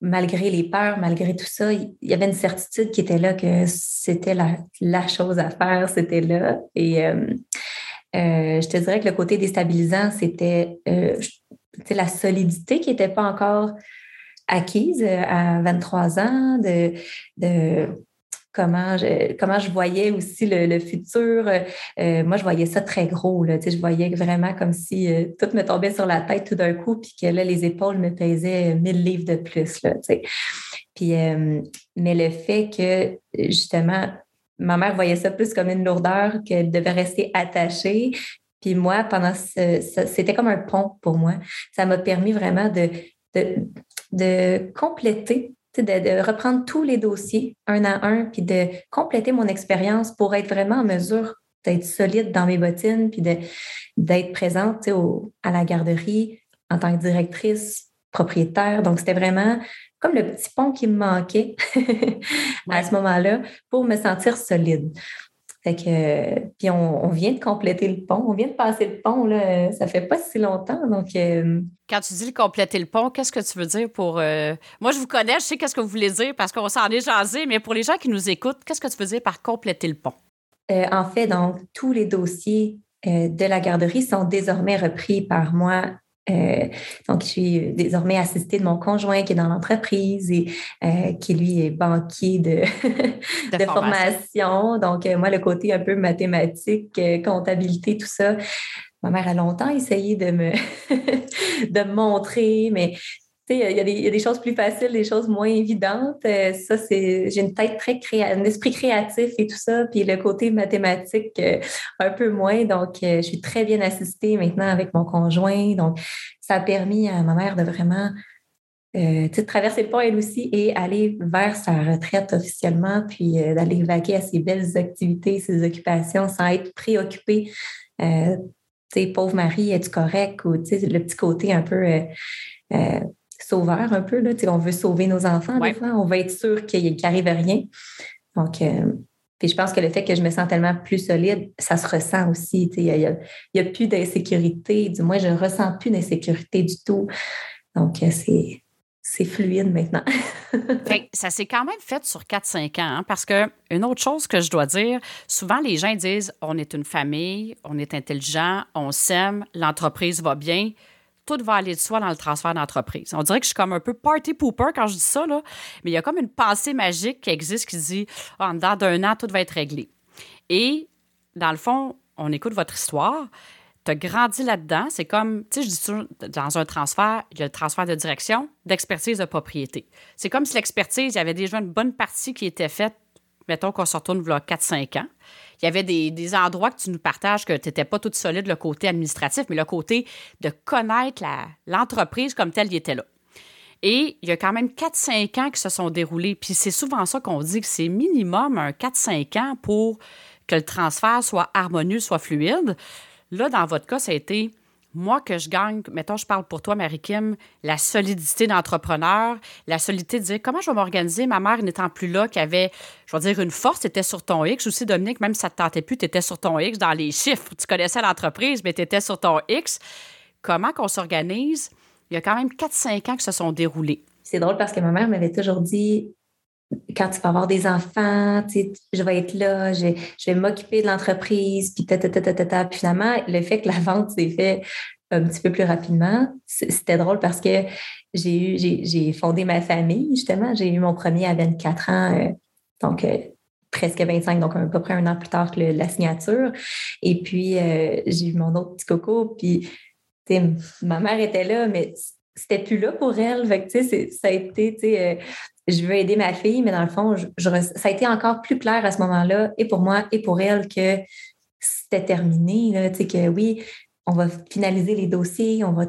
malgré les peurs, malgré tout ça, il y avait une certitude qui était là que c'était la, chose à faire, c'était là. Et euh, euh, je te dirais que le côté déstabilisant, c'était euh, la solidité qui n'était pas encore acquise euh, à 23 ans, de, comment je, comment je voyais aussi le, futur. moi, je voyais ça très gros. Je voyais vraiment comme si tout me tombait sur la tête tout d'un coup, puis que là, les épaules me pesaient 1000 livres de plus. Puis, mais le fait que, justement, ma mère voyait ça plus comme une lourdeur qu'elle devait rester attachée. Puis moi, pendant c'était comme un pont pour moi. Ça m'a permis vraiment de, de, compléter, de, reprendre tous les dossiers un à un, puis de compléter mon expérience pour être vraiment en mesure d'être solide dans mes bottines, puis d'être présente à la garderie en tant que directrice, propriétaire. Donc, c'était vraiment comme le petit pont qui me manquait à ce moment-là pour me sentir solide. Fait que, puis on, vient de compléter le pont, on vient de passer le pont, là, ça fait pas si longtemps. Donc, euh, Quand tu dis compléter le pont, qu'est-ce que tu veux dire pour. Euh, moi, je vous connais, je sais qu'est-ce que vous voulez dire parce qu'on s'en est jasé, mais pour les gens qui nous écoutent, qu'est-ce que tu veux dire par compléter le pont? Euh, en fait, donc, tous les dossiers de la garderie sont désormais repris par moi euh, donc, je suis désormais assistée de mon conjoint qui est dans l'entreprise et euh, qui, lui, est banquier de, de, formation. Donc, euh, moi, le côté un peu mathématique, comptabilité, tout ça, ma mère a longtemps essayé de me, de me montrer, mais il y, a des choses plus faciles, des choses moins évidentes. Euh, ça, c'est, j'ai une tête très créative, un esprit créatif et tout ça, puis le côté mathématique euh, un peu moins. Donc, euh, je suis très bien assistée maintenant avec mon conjoint. Donc, ça a permis à ma mère de vraiment traverser le pont elle aussi et aller vers sa retraite officiellement, puis d'aller vaquer à ses belles activités, ses occupations sans être préoccupée. pauvre Marie, es-tu correct? Ou le petit côté un peu sauveur un peu. Là. On veut sauver nos enfants, des fois. On veut être sûr qu'il n'arrive rien. Donc, euh, puis je pense que le fait que je me sens tellement plus solide, ça se ressent aussi. Il n'y a, plus d'insécurité. Du moins, je ne ressens plus d'insécurité du tout. Donc, c'est c'est fluide maintenant. ça s'est quand même fait sur 4-5 ans, hein, parce que une autre chose que je dois dire, souvent les gens disent on est une famille, on est intelligent, on s'aime, l'entreprise va bien. Tout va aller de soi dans le transfert d'entreprise. On dirait que je suis comme un peu party pooper quand je dis ça, là, mais il y a comme une pensée magique qui existe qui dit oh, en dedans d'un an, tout va être réglé. Et dans le fond, on écoute votre histoire, tu as grandi là-dedans. C'est comme, tu sais, je dis toujours, dans un transfert, il y a le transfert de direction, d'expertise de propriété. C'est comme si l'expertise, il y avait déjà une bonne partie qui était faite, mettons qu'on se retourne voilà 4-5 ans. Il y avait des, endroits que tu nous partages que tu n'étais pas toute solide, le côté administratif, mais le côté de connaître l'entreprise comme telle, il était là. Et il y a quand même 4-5 ans qui se sont déroulés. Puis c'est souvent ça qu'on dit que c'est minimum un 4-5 ans pour que le transfert soit harmonieux, soit fluide. Là, dans votre cas, ça a été moi que je gagne, mettons, je parle pour toi, Marie-Kim, la solidité d'entrepreneur, la solidité de dire comment je vais m'organiser? Ma mère n'étant plus là, qui avait, je vais dire, une force, tu sur ton X. Aussi, Dominique, même si ça ne te tentait plus, tu étais sur ton X dans les chiffres. Tu connaissais l'entreprise, mais tu étais sur ton X. Comment qu'on s'organise? Il y a quand même 4-5 ans que se sont déroulés. C'est drôle parce que ma mère m'avait toujours dit quand tu vas avoir des enfants, je vais être là, je, vais m'occuper de l'entreprise, puis ta, ta, ta, ta, ta, Puis finalement, le fait que la vente s'est fait un petit peu plus rapidement, c'était drôle parce que j'ai j'ai fondé ma famille, justement. J'ai eu mon premier à 24 ans, euh, donc euh, presque 25, donc à peu près un an plus tard que la signature. Et puis, euh, j'ai eu mon autre petit coco, puis ma mère était là, mais c'était plus là pour elle. Fait que, ça a été, je veux aider ma fille, mais dans le fond, ça a été encore plus clair à ce moment-là, et pour moi et pour elle, que c'était terminé. Là, que oui, on va finaliser les dossiers, on va,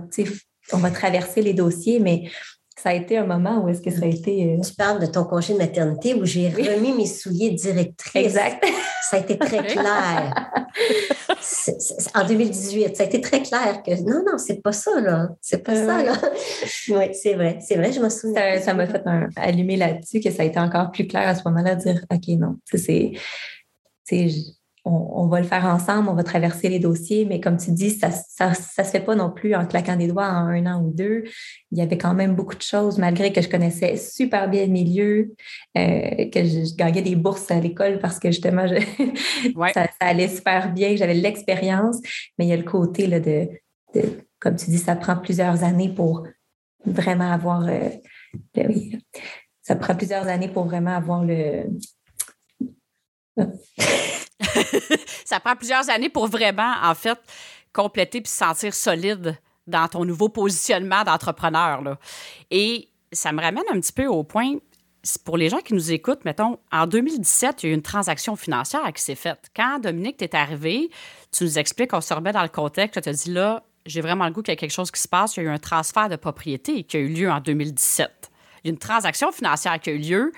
on va traverser les dossiers, mais ça a été un moment où est-ce que ça a été. Euh, tu parles de ton congé de maternité où j'ai remis mes souliers directrices. Exact. Ça a été très clair. en 2018, ça a été très clair que non, non, c'est pas ça, là. C'est pas ça, là. oui, c'est vrai. C'est vrai, je m'en souviens. Ça m'a fait un, allumer là-dessus que ça a été encore plus clair à ce moment-là, de dire OK, non, c'est on, va le faire ensemble, on va traverser les dossiers, mais comme tu dis, ça ne se fait pas non plus en claquant des doigts en un an ou deux. Il y avait quand même beaucoup de choses, malgré que je connaissais super bien le milieu, euh, que je, gagnais des bourses à l'école parce que justement, ça, allait super bien, j'avais l'expérience, mais il y a le côté là, de, comme tu dis, ça prend plusieurs années pour vraiment avoir... Euh, ça prend plusieurs années pour vraiment avoir le... ça prend plusieurs années pour vraiment, en fait, compléter puis se sentir solide dans ton nouveau positionnement d'entrepreneur. Et ça me ramène un petit peu au point, pour les gens qui nous écoutent, mettons, en 2017, il y a eu une transaction financière qui s'est faite. Quand Dominique t'es arrivé, tu nous expliques, on se remet dans le contexte, tu as dit là, j'ai vraiment le goût qu'il y a quelque chose qui se passe. Il y a eu un transfert de propriété qui a eu lieu en 2017. Il y a une transaction financière qui a eu lieu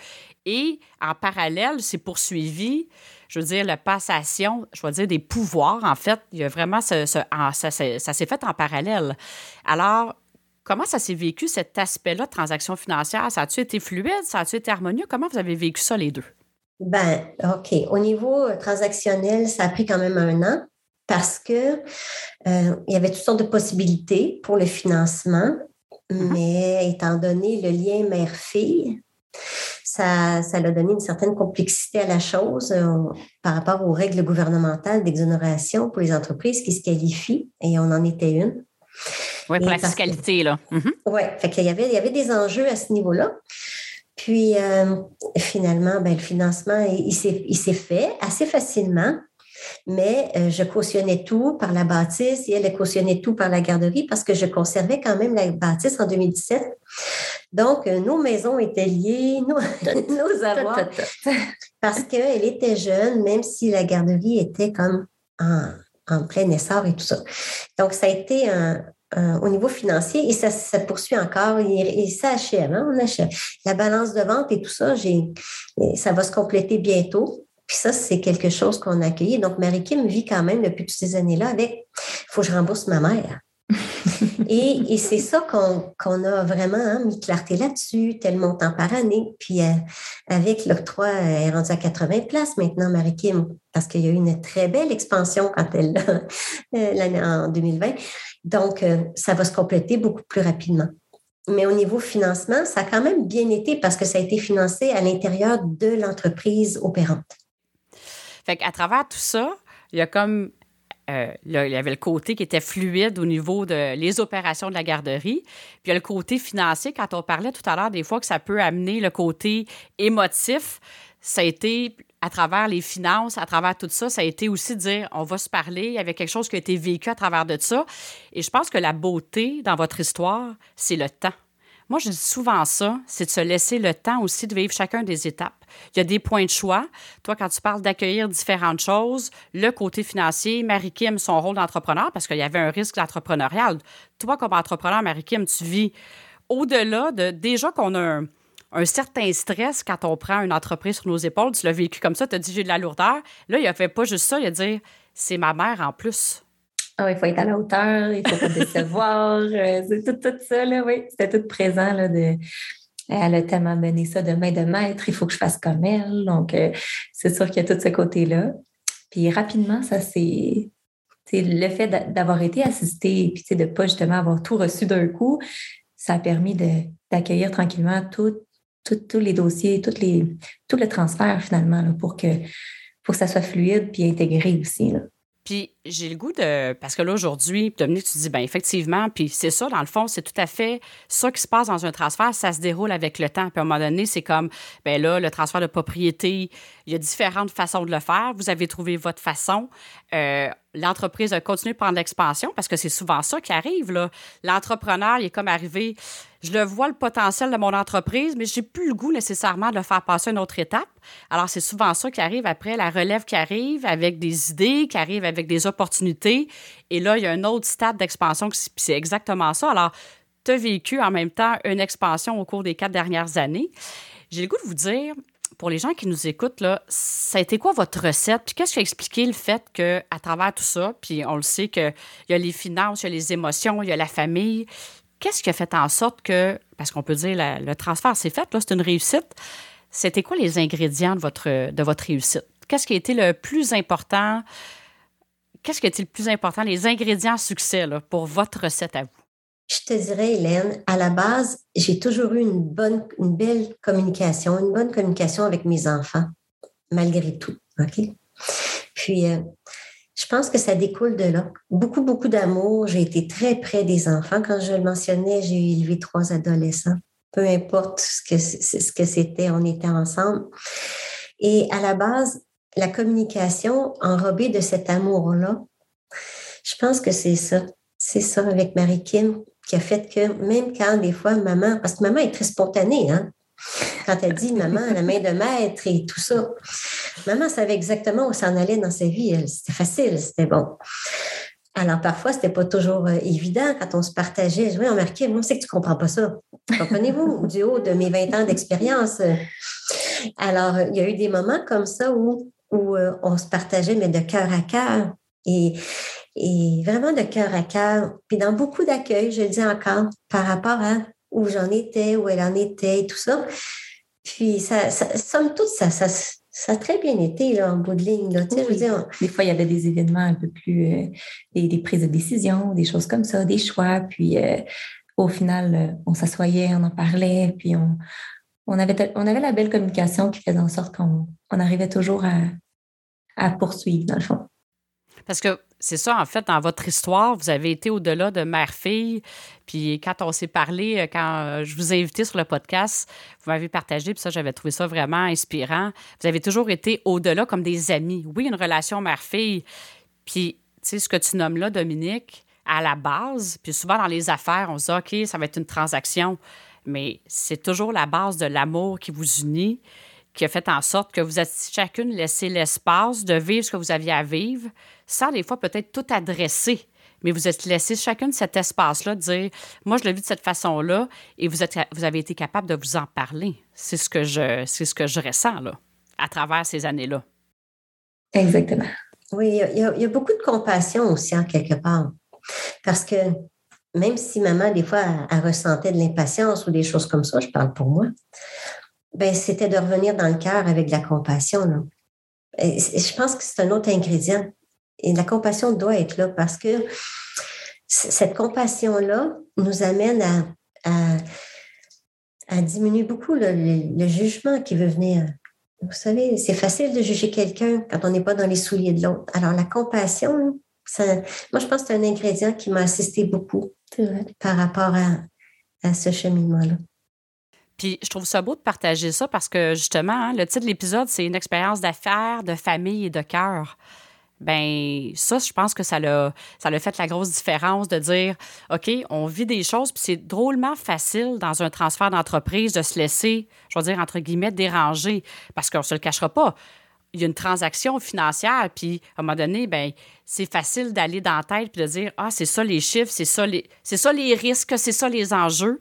et en parallèle, c'est poursuivi je veux dire, la passation, je veux dire, des pouvoirs, en fait, il y a vraiment ce, ça, s'est fait en parallèle. Alors, comment ça s'est vécu, cet aspect-là de transaction financière? Ça a-tu été fluide? Ça a-tu été harmonieux? Comment vous avez vécu ça, les deux? Ben, OK. Au niveau euh, transactionnel, ça a pris quand même un an parce que euh, il y avait toutes sortes de possibilités pour le financement, mm-hmm. mais étant donné le lien mère-fille, ça, ça a donné une certaine complexité à la chose euh, par rapport aux règles gouvernementales d'exonération pour les entreprises qui se qualifient, et on en était une. Oui, pour la fiscalité, là. Mhm. Oui, il y avait, il y avait des enjeux à ce niveau-là. Puis, euh, finalement, ben, le financement, il, il s'est fait assez facilement mais euh, je cautionnais tout par la bâtisse et elle cautionnait tout par la garderie parce que je conservais quand même la bâtisse en 2017. Donc, euh, nos maisons étaient liées, nos, nos avoirs, parce qu'elle était jeune, même si la garderie était comme en, plein essor et tout ça. Donc, ça a été un, au niveau financier et ça, ça poursuit encore et, ça achève, hein, on achève. La balance de vente et tout ça, ça va se compléter bientôt. Puis ça, c'est quelque chose qu'on a accueilli. Donc, Marie-Kim vit quand même depuis toutes ces années-là avec il faut que je rembourse ma mère. et, c'est ça qu'on a vraiment hein, mis clarté là-dessus, tel montant par année. Puis euh, avec l'octroi, elle est rendue à 80 places maintenant, Marie-Kim, parce qu'il y a eu une très belle expansion quand elle euh, l'année en 2020. Donc, euh, ça va se compléter beaucoup plus rapidement. mais au niveau financement, ça a quand même bien été parce que ça a été financé à l'intérieur de l'entreprise opérante. Fait qu'à travers tout ça, il y a comme euh, il y avait le côté qui était fluide au niveau de les opérations de la garderie. Puis il y a le côté financier, quand on parlait tout à l'heure, des fois que ça peut amener le côté émotif. Ça a été à travers les finances, à travers tout ça, ça a été aussi dire on va se parler. Avait quelque chose qui a été vécu à travers de ça. Et je pense que la beauté dans votre histoire, c'est le temps. Moi, je dis souvent ça, c'est de se laisser le temps aussi de vivre chacun des étapes. Il y a des points de choix. Toi, quand tu parles d'accueillir différentes choses, le côté financier, Marie-Kim, son rôle d'entrepreneur, parce qu'il y avait un risque entrepreneurial. Toi, comme entrepreneur, Marie-Kim, tu vis au-delà de déjà qu'on a un, certain stress quand on prend une entreprise sur nos épaules. Tu l'as vécu comme ça, tu as dit j'ai de la lourdeur. Là, il a fait pas juste ça, il a dit c'est ma mère en plus. Ah, il faut être à la hauteur, il faut pas décevoir. Euh, c'est tout, tout ça, là, oui. C'était tout présent. Là, de, elle a tellement mené ça de main de maître, il faut que je fasse comme elle. Donc, euh, c'est sûr qu'il y a tout ce côté-là. Puis rapidement, ça c'est le fait d'avoir été assisté puis de ne pas justement avoir tout reçu d'un coup, ça a permis d'accueillir tranquillement tous les dossiers, toutes les, tout le transfert finalement pour, que, pour que ça soit fluide puis intégré aussi. Puis j'ai le goût de. Parce que là, aujourd'hui, Dominique, tu dis, bien, effectivement, puis c'est ça, dans le fond, c'est tout à fait ça qui se passe dans un transfert, ça se déroule avec le temps. Puis à un moment donné, c'est comme, bien là, le transfert de propriété, il y a différentes façons de le faire. Vous avez trouvé votre façon. Euh, l'entreprise a continué de prendre l'expansion parce que c'est souvent ça qui arrive. L'entrepreneur, il est comme arrivé je le vois le potentiel de mon entreprise, mais j'ai plus le goût nécessairement de le faire passer à une autre étape. Alors, c'est souvent ça qui arrive après, la relève qui arrive avec des idées, qui arrive avec des opportunités. Et là, il y a un autre stade d'expansion, c'est exactement ça. Alors, tu as vécu en même temps une expansion au cours des quatre dernières années. J'ai le goût de vous dire, pour les gens qui nous écoutent, là, ça a été quoi votre recette? Puis qu'est-ce qui a expliqué le fait qu'à travers tout ça, puis on le sait qu'il y a les finances, il y a les émotions, il y a la famille, Qu'est-ce qui a fait en sorte que, parce qu'on peut dire le transfert s'est fait, là, c'est une réussite. C'était quoi les ingrédients de votre, de votre réussite? Qu'est-ce qui a été le plus important? Qu'est-ce qui a été le plus important, les ingrédients succès pour votre recette à vous? Je te dirais, Hélène, à la base, j'ai toujours eu une bonne, une belle communication, une bonne communication avec mes enfants, malgré tout. OK? Puis, euh, je pense que ça découle de là. Beaucoup, beaucoup d'amour. J'ai été très près des enfants. Quand je le mentionnais, j'ai élevé trois adolescents. Peu importe ce que, c'était, on était ensemble. Et à la base, la communication enrobée de cet amour-là, je pense que c'est ça. C'est ça avec Marie-Kim qui a fait que même quand des fois maman, parce que maman est très spontanée, hein? Quand elle dit maman, la main de maître et tout ça, maman savait exactement où s'en allait dans sa vie. C'était facile, c'était bon. Alors, parfois, c'était pas toujours euh, évident quand on se partageait. Je dis, remarqué, moi, c'est que tu comprends pas ça. Comprenez-vous, du haut de mes 20 ans d'expérience. Alors, il y a eu des moments comme ça où, euh, on se partageait, mais de cœur à cœur. Et, et vraiment de cœur à cœur. Puis dans beaucoup d'accueil, je le dis encore, par rapport à où j'en étais, où elle en était, tout ça. Puis, ça, somme toute, ça, ça, ça, a très bien été là, en bout de ligne. Là. Des fois, il y avait des événements un peu plus, euh, des, prises de décision, des choses comme ça, des choix. Puis, euh, au final, euh, on s'assoyait, on en parlait, puis on, on, avait, on avait la belle communication qui faisait en sorte qu'on on arrivait toujours à, à poursuivre, dans le fond. Parce que c'est ça, en fait, dans votre histoire, vous avez été au-delà de mère-fille. Puis quand on s'est parlé, euh, quand euh, je vous ai invité sur le podcast, vous m'avez partagé, puis ça, j'avais trouvé ça vraiment inspirant. Vous avez toujours été au-delà comme des amis. Oui, une relation mère-fille. Puis, tu sais, ce que tu nommes là, Dominique, à la base, puis souvent dans les affaires, on se dit, OK, ça va être une transaction. Mais c'est toujours la base de l'amour qui vous unit qui a fait en sorte que vous êtes chacune laissé l'espace de vivre ce que vous aviez à vivre, sans des fois peut-être tout adresser. Mais vous êtes laissé chacune cet espace-là de dire Moi, je l'ai vu de cette façon-là et vous, êtes, vous avez été capable de vous en parler. C'est ce que je, c'est ce que je ressens là, à travers ces années-là. Exactement. Oui, il y, a, beaucoup de compassion aussi en quelque part. Parce que même si maman, des fois, elle ressentait de l'impatience ou des choses comme ça, je parle pour moi, ben, c'était de revenir dans le cœur avec de la compassion. Là. je pense que c'est un autre ingrédient. Et la compassion doit être là parce que cette compassion-là nous amène à, diminue beaucoup le, jugement qui veut venir. Vous savez, c'est facile de juger quelqu'un quand on n'est pas dans les souliers de l'autre. Alors, la compassion, ça, moi, je pense que c'est un ingrédient qui m'a assisté beaucoup par rapport à, à ce cheminement-là. Puis je trouve ça beau de partager ça parce que justement, hein, le titre de l'épisode, c'est une expérience d'affaires, de famille et de cœur. Ben ça, je pense que ça l'a, ça l'a fait la grosse différence de dire, OK, on vit des choses, puis c'est drôlement facile dans un transfert d'entreprise de se laisser, je veux dire, entre guillemets, déranger, parce qu'on ne se le cachera pas. Il y a une transaction financière, puis à un moment donné, ben c'est facile d'aller dans la tête puis de dire, ah, c'est ça les chiffres, c'est ça les, c'est ça les risques, c'est ça les enjeux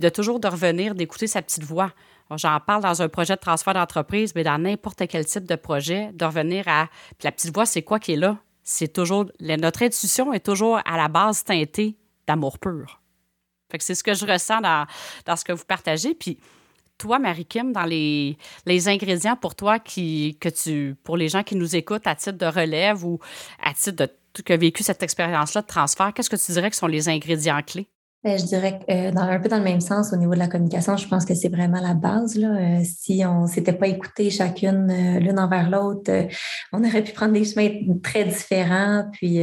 de toujours de revenir, d'écouter sa petite voix. J'en parle dans un projet de transfert d'entreprise, mais dans n'importe quel type de projet, de revenir à. La petite voix, c'est quoi qui est là? C'est toujours. Notre intuition est toujours à la base teintée d'amour pur. Fait que c'est ce que je ressens dans, ce que vous partagez. Puis toi, Marie-Kim, dans les, les, ingrédients pour toi qui, que tu, pour les gens qui nous écoutent à titre de relève ou à titre de que vécu cette expérience-là de transfert, qu'est-ce que tu dirais que sont les ingrédients clés? Ben, je dirais que euh, dans, un peu dans le même sens, au niveau de la communication, je pense que c'est vraiment la base. Là. Euh, si on s'était pas écouté chacune euh, l'une envers l'autre, on aurait pu prendre des chemins très différents. Puis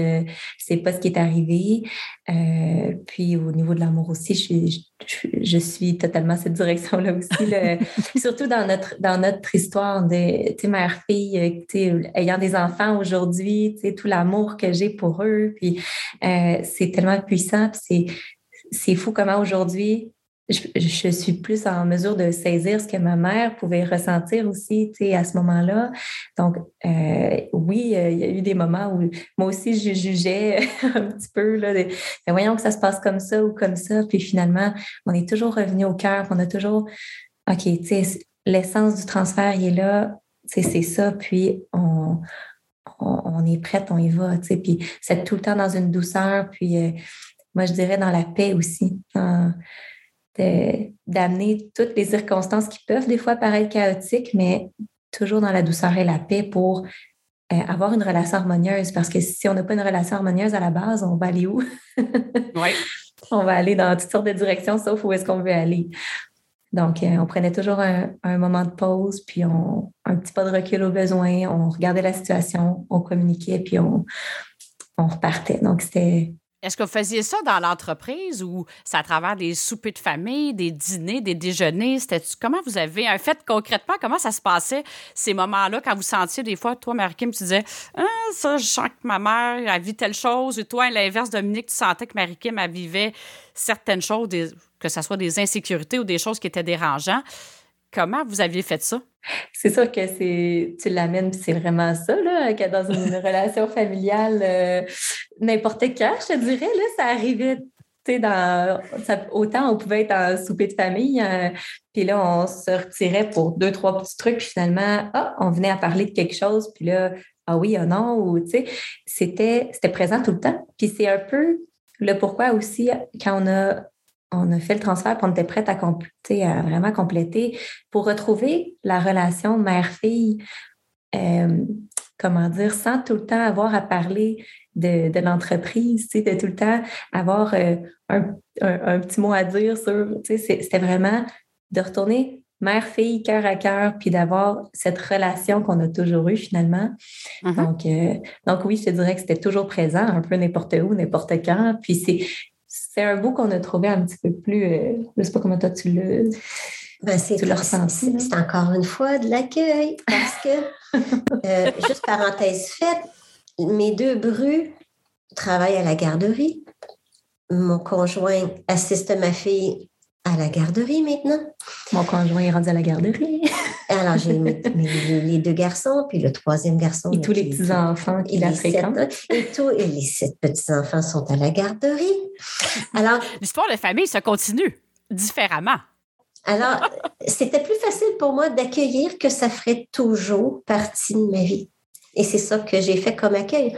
c'est pas ce qui est arrivé. puis au niveau de l'amour aussi, je suis, je, suis totalement cette direction-là aussi. surtout dans notre dans notre histoire de mère-fille, ayant des enfants aujourd'hui, tout l'amour que j'ai pour eux. Puis c'est tellement puissant. Puis c'est c'est fou comment aujourd'hui, je, suis plus en mesure de saisir ce que ma mère pouvait ressentir aussi à ce moment-là. Donc, euh, oui, euh, il y a eu des moments où moi aussi, je jugeais un petit peu, là, mais voyons que ça se passe comme ça ou comme ça. Puis finalement, on est toujours revenu au cœur, on a toujours, OK, l'essence du transfert, il est là, c'est ça, puis on, on, est prête, on y va, puis c'est tout le temps dans une douceur, puis... Euh, moi, je dirais dans la paix aussi, d'amener toutes les circonstances qui peuvent des fois paraître chaotiques, mais toujours dans la douceur et la paix pour euh, avoir une relation harmonieuse. Parce que si on n'a pas une relation harmonieuse à la base, on va aller où? oui. On va aller dans toutes sortes de directions, sauf où est-ce qu'on veut aller. Donc, euh, on prenait toujours un, moment de pause, puis on, un petit pas de recul au besoin, on regardait la situation, on communiquait, puis on, on repartait. Donc, c'était est-ce que vous faisiez ça dans l'entreprise ou c'est à travers des soupers de famille, des dîners, des déjeuners? comment vous avez fait concrètement? Comment ça se passait ces moments-là quand vous sentiez des fois, toi, Marie-Kim, tu disais ah, ça, je sens que ma mère a vu telle chose, et toi, à l'inverse, Dominique, tu sentais que Marie-Kim vivait certaines choses, que ce soit des insécurités ou des choses qui étaient dérangeantes. Comment vous aviez fait ça? C'est sûr que c'est tu l'amènes, c'est vraiment ça, là, que dans une relation familiale, euh, n'importe quand, je te dirais, là, ça arrivait dans, autant on pouvait être en souper de famille, euh, puis là, on se retirait pour deux, trois petits trucs, puis finalement, ah, on venait à parler de quelque chose, puis là, ah oui, ah non, ou tu sais, c'était, c'était présent tout le temps. Puis c'est un peu le pourquoi aussi, quand on a on a fait le transfert, puis on était prête à, compléter, à vraiment compléter pour retrouver la relation mère-fille, euh, comment dire, sans tout le temps avoir à parler de, de l'entreprise, de tout le temps avoir euh, un, petit mot à dire sur, c'était vraiment de retourner mère-fille, cœur à cœur, puis d'avoir cette relation qu'on a toujours eue finalement. Mm-hmm. Donc, euh, donc oui, je te dirais que c'était toujours présent, un peu n'importe où, n'importe quand. Puis c'est c'est un bout qu'on a trouvé un petit peu plus. Euh, je ne sais pas comment toi tu le. Ben, c'est C'est encore une fois de l'accueil parce que, euh, juste parenthèse faite, mes deux brus travaillent à la garderie. Mon conjoint assiste ma fille à la garderie maintenant. Mon conjoint est rendu à la garderie. Alors, j'ai les deux garçons, puis le troisième garçon. Et tous les petits-enfants qui la fréquentent. Et, tous, et les sept petits-enfants sont à la garderie. Alors. L'histoire de famille se continue différemment. Alors, c'était plus facile pour moi d'accueillir que ça ferait toujours partie de ma vie. Et c'est ça que j'ai fait comme accueil.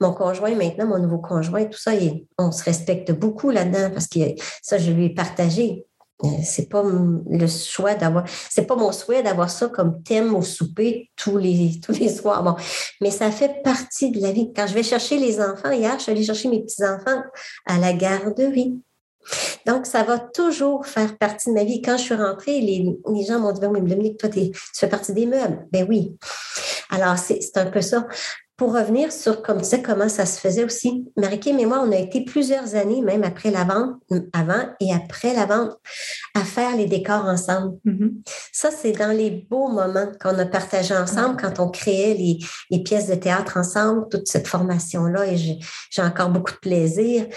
Mon conjoint, maintenant, mon nouveau conjoint, tout ça, on se respecte beaucoup là-dedans parce que ça, je lui ai partagé. Euh, c'est pas le choix d'avoir, c'est pas mon souhait d'avoir ça comme thème au souper tous les, tous les soirs. Bon, mais ça fait partie de la vie. Quand je vais chercher les enfants, hier, je suis allée chercher mes petits-enfants à la garderie. Donc, ça va toujours faire partie de ma vie. Quand je suis rentrée, les, gens m'ont dit, ben oui, Dominique, toi, tu fais partie des meubles. Ben oui. Alors, c'est un peu ça pour revenir sur, comme tu sais, comment ça se faisait aussi, Marie-Kim et moi, on a été plusieurs années, même après la vente, avant et après la vente, à faire les décors ensemble. Mm-hmm. Ça, c'est dans les beaux moments qu'on a partagé ensemble, quand on créait les, pièces de théâtre ensemble, toute cette formation-là, et j'ai encore beaucoup de plaisir.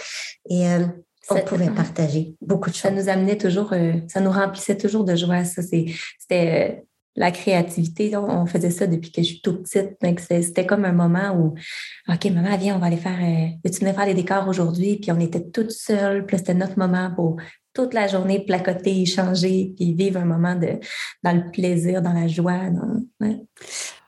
Et euh, on pouvait partager beaucoup de choses. Ça nous amenait toujours, euh, ça nous remplissait toujours de joie. Ça, c'était euh, la créativité, on, faisait ça depuis que je suis toute petite. C'était comme un moment où, OK, maman, viens, on va aller faire, euh, tu venir faire les décors aujourd'hui? Puis on était toutes seules, puis c'était notre moment pour toute la journée placoter, échanger, puis vivre un moment de, dans le plaisir, dans la joie.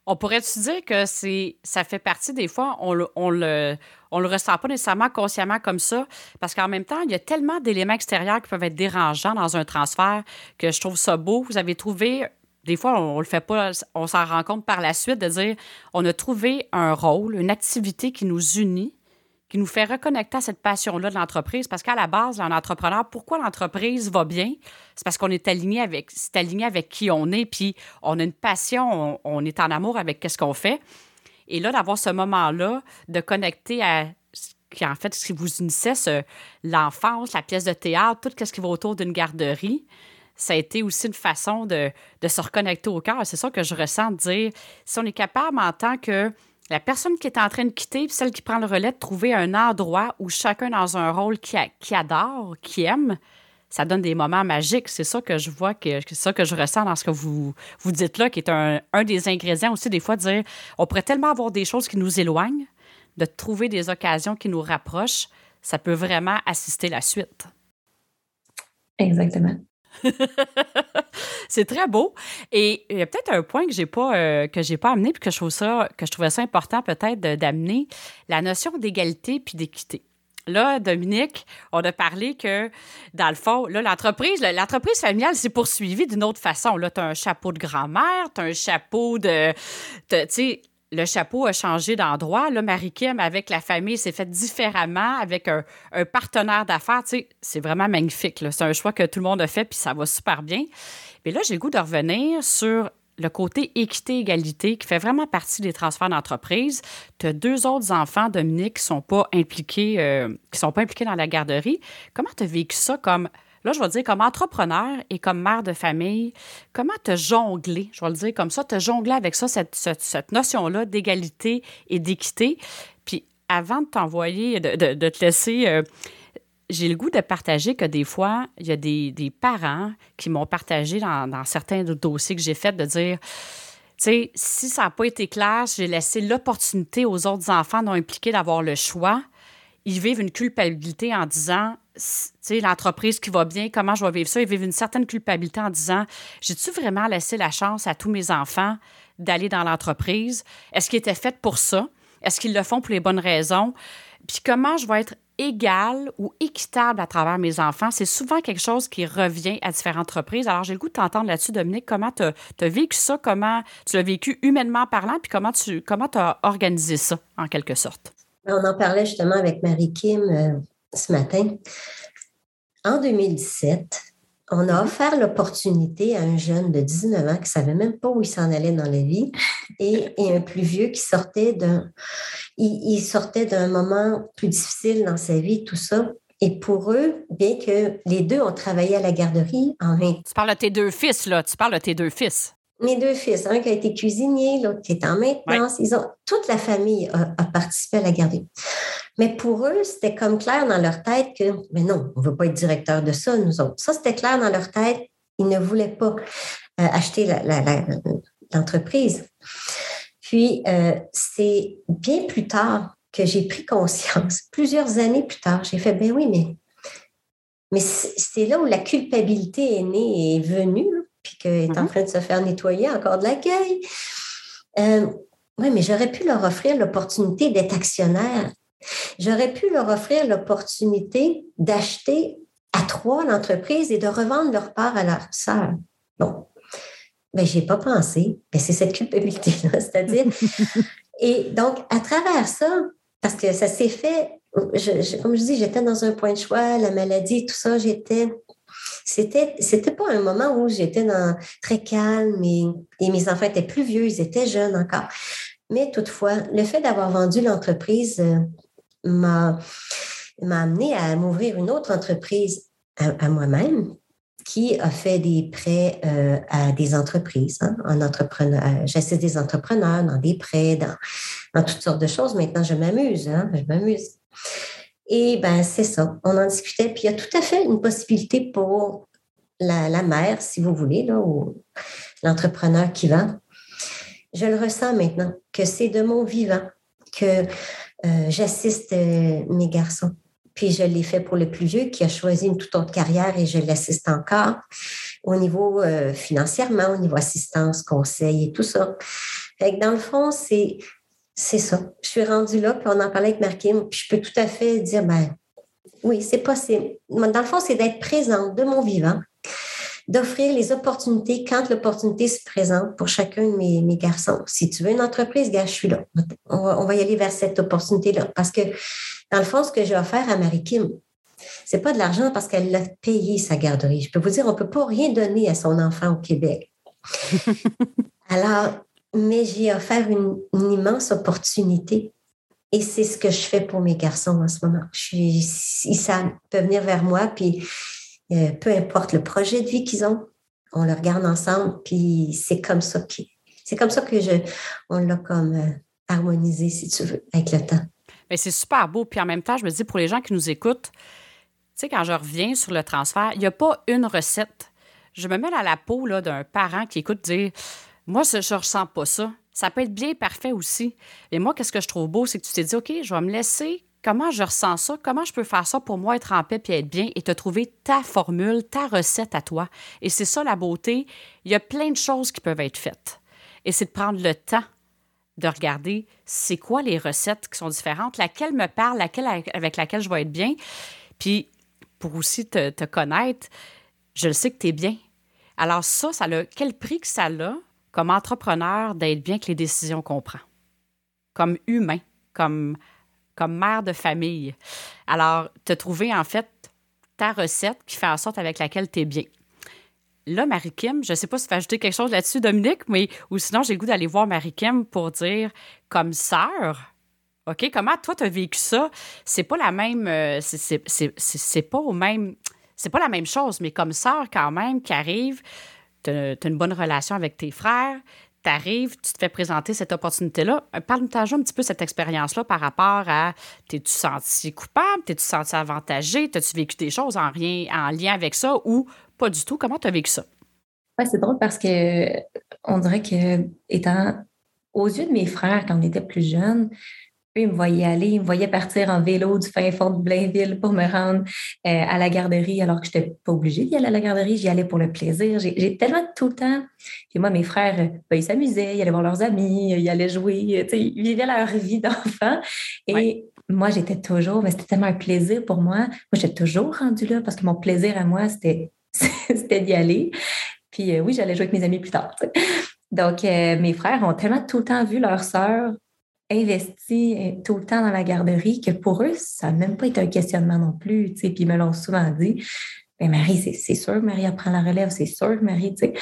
On pourrait-tu dire que c'est ça fait partie des fois, on le, on le, on le ressent pas nécessairement consciemment comme ça, parce qu'en même temps, il y a tellement d'éléments extérieurs qui peuvent être dérangeants dans un transfert que je trouve ça beau. Vous avez trouvé des fois, on, le fait pas, on s'en rend compte par la suite de dire on a trouvé un rôle, une activité qui nous unit, qui nous fait reconnecter à cette passion-là de l'entreprise. Parce qu'à la base, un entrepreneur, pourquoi l'entreprise va bien? C'est parce qu'on est aligné avec, c'est aligné avec qui on est, puis on a une passion, on, est en amour avec ce qu'on fait. Et là, d'avoir ce moment-là, de connecter à qui en fait, ce qui vous unissait, l'enfance, la pièce de théâtre, tout ce qui va autour d'une garderie, ça a été aussi une façon de, se reconnecter au cœur. C'est ça que je ressens de dire, si on est capable en tant que la personne qui est en train de quitter, celle qui prend le relais, de trouver un endroit où chacun dans un rôle qui, adore, qui aime, ça donne des moments magiques. C'est ça que je vois, que c'est ça que je ressens dans ce que vous, vous dites là, qui est un, un des ingrédients aussi, des fois, de dire on pourrait tellement avoir des choses qui nous éloignent, de trouver des occasions qui nous rapprochent, ça peut vraiment assister la suite. Exactement. c'est très beau. Et il y a peut-être un point que j'ai pas euh, que j'ai pas amené puis que je trouve trouvais ça important peut-être d'amener la notion d'égalité puis d'équité. Là, Dominique, on a parlé que, dans le fond, là, l'entreprise, familiale s'est poursuivie d'une autre façon. Là, tu as un chapeau de grand-mère, tu un chapeau de. Tu sais, le chapeau a changé d'endroit. Là, Marie-Kim, avec la famille, s'est fait différemment avec un, partenaire d'affaires. C'est vraiment magnifique. C'est un choix que tout le monde a fait, puis ça va super bien. Mais là, j'ai le goût de revenir sur le côté équité-égalité qui fait vraiment partie des transferts d'entreprise. Tu as deux autres enfants, Dominique, qui ne sont pas impliqués, euh, qui sont pas impliqués dans la garderie. Comment tu as vécu ça comme Là, je vais dire, comme entrepreneur et comme mère de famille, comment te jongler, je vais le dire comme ça, te jongler avec ça, cette, notion-là d'égalité et d'équité. Puis avant de t'envoyer, de, te laisser... Euh, j'ai le goût de partager que des fois, il y a des, parents qui m'ont partagé dans, dans, certains dossiers que j'ai faits de dire, tu sais, si ça n'a pas été clair, j'ai laissé l'opportunité aux autres enfants non impliqués d'avoir le choix. Ils vivent une culpabilité en disant, l'entreprise qui va bien, comment je vais vivre ça? Ils vivent une certaine culpabilité en disant J'ai-tu vraiment laissé la chance à tous mes enfants d'aller dans l'entreprise? Est-ce qu'ils étaient faits pour ça? Est-ce qu'ils le font pour les bonnes raisons? Puis comment je vais être égal ou équitable à travers mes enfants, c'est souvent quelque chose qui revient à différentes reprises. Alors, j'ai le goût de t'entendre là-dessus, Dominique. Comment tu as, vécu ça? Comment tu l'as vécu humainement parlant? Puis comment tu comment as organisé ça, en quelque sorte? On en parlait justement avec Marie-Kim euh, ce matin. En 2017, on a offert l'opportunité à un jeune de 19 ans qui ne savait même pas où il s'en allait dans la vie et, un plus vieux qui sortait d'un il, sortait d'un moment plus difficile dans sa vie, tout ça. Et pour eux, bien que les deux ont travaillé à la garderie en Tu parles de tes deux fils, là. Tu parles de tes deux fils. Mes deux fils, un qui a été cuisinier, l'autre qui est en maintenance. Ils ont, toute la famille a, participé à la garderie. Mais pour eux, c'était comme clair dans leur tête que, mais non, on ne veut pas être directeur de ça, nous autres. Ça, c'était clair dans leur tête. Ils ne voulaient pas euh, acheter l'entreprise. Puis, euh, c'est bien plus tard que j'ai pris conscience, plusieurs années plus tard, j'ai fait, ben oui, mais, mais c'est là où la culpabilité est née et est venue puis qu'elle est en mm-hmm. train de se faire nettoyer encore de l'accueil. Euh, oui, mais j'aurais pu leur offrir l'opportunité d'être actionnaire. J'aurais pu leur offrir l'opportunité d'acheter à trois l'entreprise et de revendre leur part à leur sœur. Bon, mais je n'ai pas pensé. Mais c'est cette culpabilité-là, c'est-à-dire. et donc, à travers ça, parce que ça s'est fait comme je dis, j'étais dans un point de choix, la maladie, tout ça, j'étais. C'était, c'était pas un moment où j'étais dans, très calme et, mes enfants étaient plus vieux, ils étaient jeunes encore. Mais toutefois, le fait d'avoir vendu l'entreprise euh, m'a, m'a amené à m'ouvrir une autre entreprise à, moi-même qui a fait des prêts euh, à des entreprises, hein, en entrepreneur. Euh, j'assiste des entrepreneurs dans des prêts, dans, dans, toutes sortes de choses. Maintenant, je m'amuse, hein, je m'amuse. Et ben c'est ça, on en discutait. Puis il y a tout à fait une possibilité pour la, mère, si vous voulez, ou l'entrepreneur qui vend, je le ressens maintenant, que c'est de mon vivant que euh, j'assiste euh, mes garçons. Puis je l'ai fait pour le plus vieux qui a choisi une toute autre carrière et je l'assiste encore au niveau euh, financièrement, au niveau assistance, conseil et tout ça. Fait dans le fond, c'est, c'est ça. Je suis rendue là, puis on en parlait avec Marquim, puis je peux tout à fait dire, ben oui, c'est possible. Dans le fond, c'est d'être présente de mon vivant d'offrir les opportunités quand l'opportunité se présente pour chacun de mes, mes, garçons. Si tu veux une entreprise, gars, je suis là. On va, y aller vers cette opportunité-là. Parce que, dans le fond, ce que j'ai offert à Marie-Kim, c'est pas de l'argent parce qu'elle l'a payé sa garderie. Je peux vous dire, on peut pas rien donner à son enfant au Québec. Alors, mais j'ai offert une, immense opportunité. Et c'est ce que je fais pour mes garçons en ce moment. Je savent, peuvent venir vers moi, puis euh, peu importe le projet de vie qu'ils ont, on le regarde ensemble, puis c'est comme ça que c'est comme ça que je on l'a comme euh, harmonisé, si tu veux, avec le temps. Mais c'est super beau. Puis en même temps, je me dis pour les gens qui nous écoutent, tu sais, quand je reviens sur le transfert, il n'y a pas une recette. Je me mets à la peau d'un parent qui écoute dire Moi, je ne ressens pas ça. Ça peut être bien parfait aussi. Et moi, qu'est-ce que je trouve beau, c'est que tu t'es dit OK, je vais me laisser comment je ressens ça, comment je peux faire ça pour moi être en paix et être bien et te trouver ta formule, ta recette à toi? Et c'est ça la beauté. Il y a plein de choses qui peuvent être faites. Et c'est de prendre le temps de regarder c'est quoi les recettes qui sont différentes, laquelle me parle, laquelle avec laquelle je vais être bien. Puis pour aussi te, te connaître, je le sais que tu es bien. Alors ça, ça a quel prix que ça a comme entrepreneur d'être bien avec les décisions qu'on prend, comme humain, comme comme mère de famille. Alors, te trouver en fait ta recette qui fait en sorte avec laquelle tu es bien. Là, Marie-Kim, je ne sais pas si tu veux ajouter quelque chose là-dessus, Dominique, mais ou sinon, j'ai le goût d'aller voir Marie-Kim pour dire comme sœur. OK, comment toi, tu as vécu ça? C'est pas la même. Euh, c'est pas au même. C'est pas la même chose, mais comme sœur, quand même, qui arrive, tu as, une bonne relation avec tes frères, tu arrives, tu te fais présenter cette opportunité-là. Euh, parle-nous un petit peu cette expérience-là par rapport à t'es-tu senti coupable, t'es-tu senti avantagé, t'as-tu vécu des choses en, lien avec ça ou pas du tout? Comment tu as vécu ça? C'est drôle parce que on dirait que étant aux yeux de mes frères quand on était plus jeunes, ils me voyaient aller, ils me voyaient partir en vélo du fin fond de Blainville pour me rendre euh, à la garderie alors que je n'étais pas obligée d'y aller à la garderie, j'y allais pour le plaisir. J'ai tellement tout le temps. Puis moi, mes frères, ben, ils s'amusaient, ils allaient voir leurs amis, ils allaient jouer, ils vivaient leur vie d'enfant. Et moi, j'étais toujours, mais c'était tellement un plaisir pour moi. Moi, j'étais toujours rendue là parce que mon plaisir à moi, c'était d'y aller. Puis euh, oui, j'allais jouer avec mes amis plus tard. Donc, euh, mes frères ont tellement tout le temps vu leur sœur investi euh, tout le temps dans la garderie que pour eux, ça n'a même pas été un questionnement non plus. Puis ils me l'ont souvent dit. Mais ben, Marie, c'est sûr que Marie apprend la relève, c'est sûr que Marie, tu sais.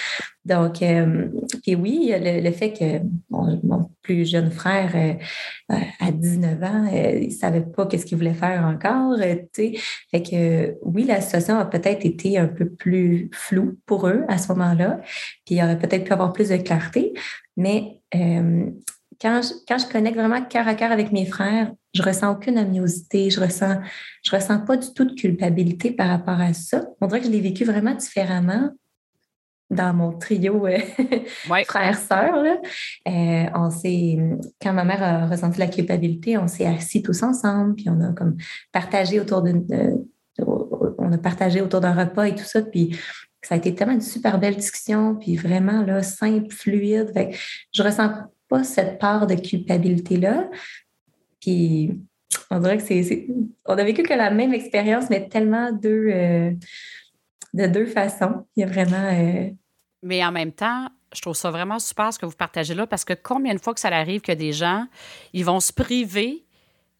Donc, euh, oui, le, fait que mon, plus jeune frère, euh, à 19 ans, il ne savait pas qu'est-ce qu'il voulait faire encore, tu sais. Fait que oui, la situation a peut-être été un peu plus floue pour eux à ce moment-là, puis il aurait peut-être pu avoir plus de clarté, mais quand je, connecte vraiment cœur à cœur avec mes frères, je ressens aucune amniosité, je ressens, je ressens pas du tout de culpabilité par rapport à ça. On dirait que je l'ai vécu vraiment différemment dans mon trio euh, frère-sœur. Euh, on s'est, quand ma mère a ressenti la culpabilité, on s'est assis tous ensemble, puis on a comme partagé autour d'une, on a partagé autour d'un repas et tout ça, puis ça a été tellement une super belle discussion, puis vraiment là, simple, fluide. je ressens cette part de culpabilité-là. Puis on dirait que c'est. On a vécu que la même expérience, mais tellement deux, euh, de deux façons. Il y a vraiment. Euh, mais en même temps, je trouve ça vraiment super ce que vous partagez là parce que combien de fois que ça arrive que des gens, ils vont se priver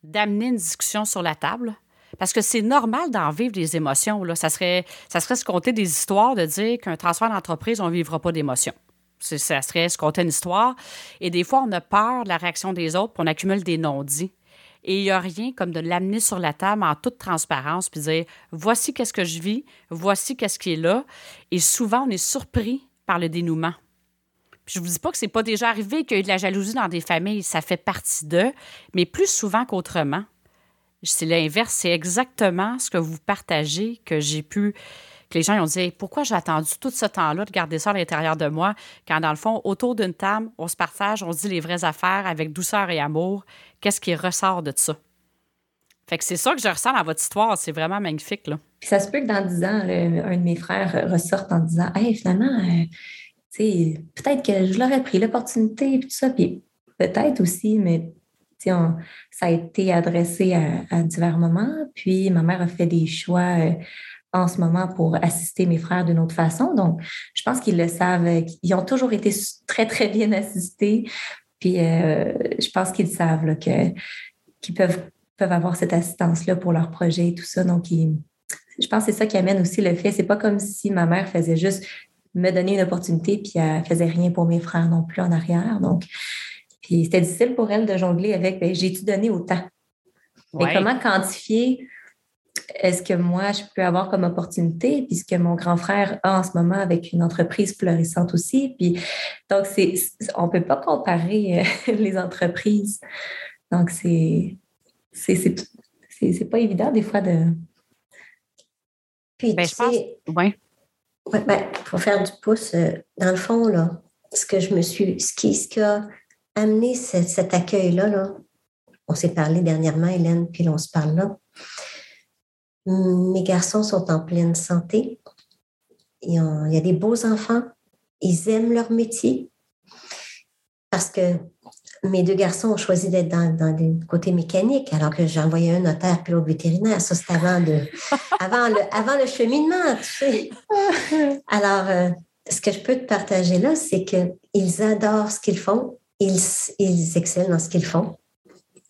d'amener une discussion sur la table? Parce que c'est normal d'en vivre des émotions. Là. Ça, serait, ça serait se compter des histoires de dire qu'un transfert d'entreprise, on ne vivra pas d'émotions. Ça serait se compter une histoire. Et des fois, on a peur de la réaction des autres, puis on accumule des non-dits. Et il n'y a rien comme de l'amener sur la table en toute transparence, puis dire voici qu'est-ce que je vis, voici qu'est-ce qui est là. Et souvent, on est surpris par le dénouement. Puis je vous dis pas que c'est pas déjà arrivé qu'il y ait de la jalousie dans des familles, ça fait partie d'eux, mais plus souvent qu'autrement. C'est l'inverse, c'est exactement ce que vous partagez que j'ai pu les gens ont dit pourquoi j'ai attendu tout ce temps-là de garder ça à l'intérieur de moi quand dans le fond autour d'une table on se partage, on se dit les vraies affaires avec douceur et amour, qu'est-ce qui ressort de ça? Fait que c'est ça que je ressens dans votre histoire, c'est vraiment magnifique. Puis ça se peut que dans dix ans, un de mes frères ressorte en disant Hey, finalement, euh, peut-être que je l'aurais pris l'opportunité, puis tout ça. Puis peut-être aussi, mais ça a été adressé à, divers moments. Puis ma mère a fait des choix euh, en ce moment pour assister mes frères d'une autre façon. Donc, je pense qu'ils le savent. Ils ont toujours été très, très bien assistés. Puis euh, je pense qu'ils savent qu'ils peuvent, peuvent avoir cette assistance-là pour leur projet et tout ça. Donc, je pense que c'est ça qui amène aussi le fait. C'est pas comme si ma mère faisait juste me donner une opportunité, puis elle faisait rien pour mes frères non plus en arrière. Donc, puis c'était difficile pour elle de jongler avec, ben, j'ai-tu donné autant? Mais comment quantifier est-ce que moi, je peux avoir comme opportunité, puis ce que mon grand frère a en ce moment avec une entreprise florissante aussi. Puis, donc, c'est, on ne peut pas comparer euh, les entreprises. Donc, c'est, c'est, c'est, pas évident des fois de. Puis, ben, je pense. Oui. Ouais, ben, pour faire du pouce, euh, dans le fond, là, ce que je me suis. Ce qui, ce qui a amené cet accueil-là, là, on s'est parlé dernièrement, Hélène, puis on se parle là. Mes garçons sont en pleine santé. Il y a des beaux enfants. Ils aiment leur métier. Parce que mes deux garçons ont choisi d'être dans, le côté mécanique, alors que j'envoyais un notaire puis l'autre vétérinaire. Ça, c'était avant, avant, le, avant le cheminement, tu sais. Alors, euh, ce que je peux te partager là, c'est qu'ils adorent ce qu'ils font. Ils, ils excellent dans ce qu'ils font.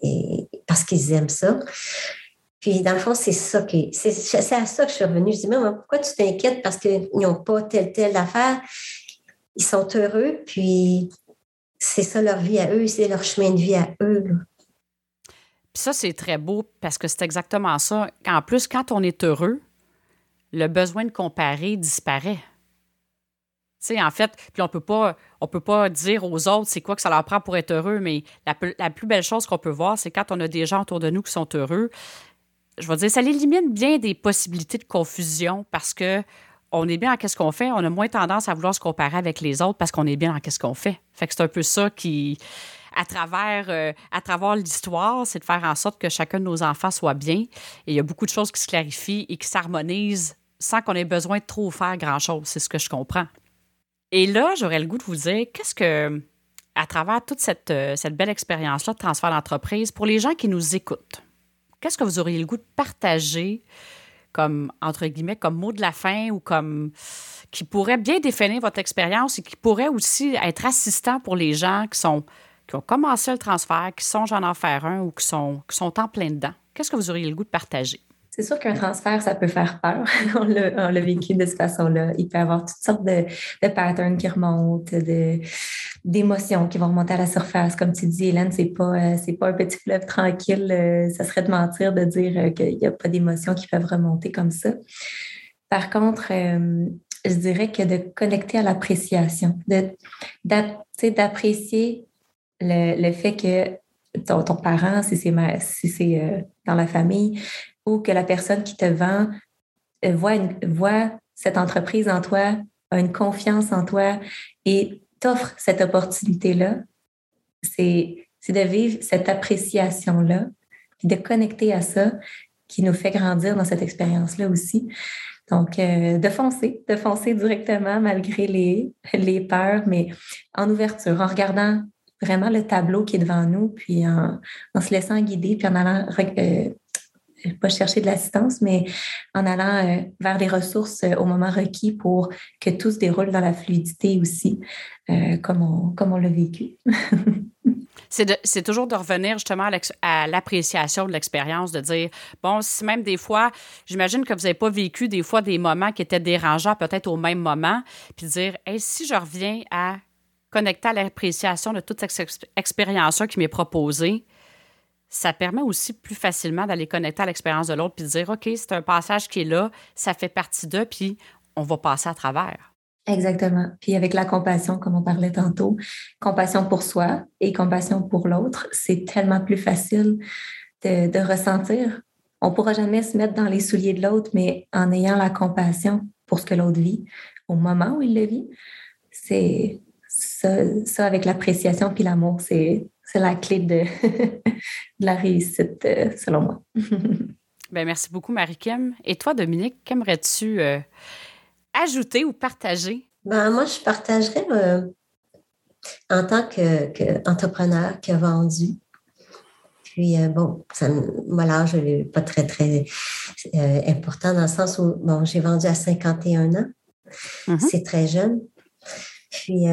Et, parce qu'ils aiment ça. Puis, dans le fond, c'est ça qui c'est, à ça que je suis revenue. Je dis, mais pourquoi tu t'inquiètes? Parce qu'ils n'ont pas telle, telle affaire? Ils sont heureux, puis c'est ça leur vie à eux, c'est leur chemin de vie à eux. Puis ça, c'est très beau parce que c'est exactement ça. En plus, quand on est heureux, le besoin de comparer disparaît. Tu sais, en fait, puis on peut pas, on peut pas dire aux autres c'est quoi que ça leur prend pour être heureux, mais la, la plus belle chose qu'on peut voir, c'est quand on a des gens autour de nous qui sont heureux, je vais dire, ça élimine bien des possibilités de confusion parce que on est bien en qu'est-ce qu'on fait, on a moins tendance à vouloir se comparer avec les autres parce qu'on est bien en qu'est-ce qu'on fait. Fait que c'est un peu ça qui, à travers, euh, à travers l'histoire, c'est de faire en sorte que chacun de nos enfants soit bien. Et il y a beaucoup de choses qui se clarifient et qui s'harmonisent sans qu'on ait besoin de trop faire grand-chose. C'est ce que je comprends. Et là, j'aurais le goût de vous dire, qu'est-ce que, à travers toute cette, euh, cette belle expérience-là de transfert d'entreprise, pour les gens qui nous écoutent, qu'est-ce que vous auriez le goût de partager comme, entre guillemets, comme mot de la fin ou comme qui pourrait bien définir votre expérience et qui pourrait aussi être assistant pour les gens qui sont qui ont commencé le transfert, qui sont en faire un ou qui sont, qui sont en plein dedans? Qu'est-ce que vous auriez le goût de partager? C'est sûr qu'un transfert, ça peut faire peur. on l'a vécu de cette façon-là. Il peut y avoir toutes sortes de, patterns qui remontent, d'émotions qui vont remonter à la surface. Comme tu dis, Hélène, c'est pas, euh, c'est pas un petit fleuve tranquille. Euh, ça serait de mentir de dire euh, qu'il n'y a pas d'émotions qui peuvent remonter comme ça. Par contre, je dirais que de connecter à l'appréciation, d'apprécier le, fait que ton, parent, si c'est dans la famille, ou que la personne qui te vend euh, voit, cette entreprise en toi, a une confiance en toi et t'offre cette opportunité-là, c'est de vivre cette appréciation-là, puis de connecter à ça qui nous fait grandir dans cette expérience-là aussi. Donc, euh, de foncer, de foncer directement malgré les, peurs, mais en ouverture, en regardant vraiment le tableau qui est devant nous, puis en, en se laissant guider, puis en allant euh, pas chercher de l'assistance, mais en allant euh, vers les ressources euh, au moment requis pour que tout se déroule dans la fluidité aussi, euh, comme on, comme on l'a vécu. C'est toujours de revenir justement à l'appréciation de l'expérience, de dire, bon, si même des fois, j'imagine que vous n'avez pas vécu des fois des moments qui étaient dérangeants peut-être au même moment, puis dire, hey, si je reviens à connecter à l'appréciation de toute cette expérience qui m'est proposée, ça permet aussi plus facilement d'aller connecter à l'expérience de l'autre puis de dire, OK, c'est un passage qui est là, ça fait partie d'eux, puis on va passer à travers. Exactement. Puis avec la compassion, comme on parlait tantôt, compassion pour soi et compassion pour l'autre, c'est tellement plus facile de, ressentir. On ne pourra jamais se mettre dans les souliers de l'autre, mais en ayant la compassion pour ce que l'autre vit au moment où il le vit, c'est ça, avec l'appréciation puis l'amour, c'est la clé de, la réussite, euh, selon moi. Bien, merci beaucoup, Marie-Kim. Et toi, Dominique, qu'aimerais-tu euh, ajouter ou partager? Ben, moi, je partagerais euh, en tant qu'entrepreneur qui a vendu. Puis, euh, bon, ça, mon âge n'est pas très, très euh, important dans le sens où, bon, j'ai vendu à 51 ans. Mm-hmm. C'est très jeune. Puis,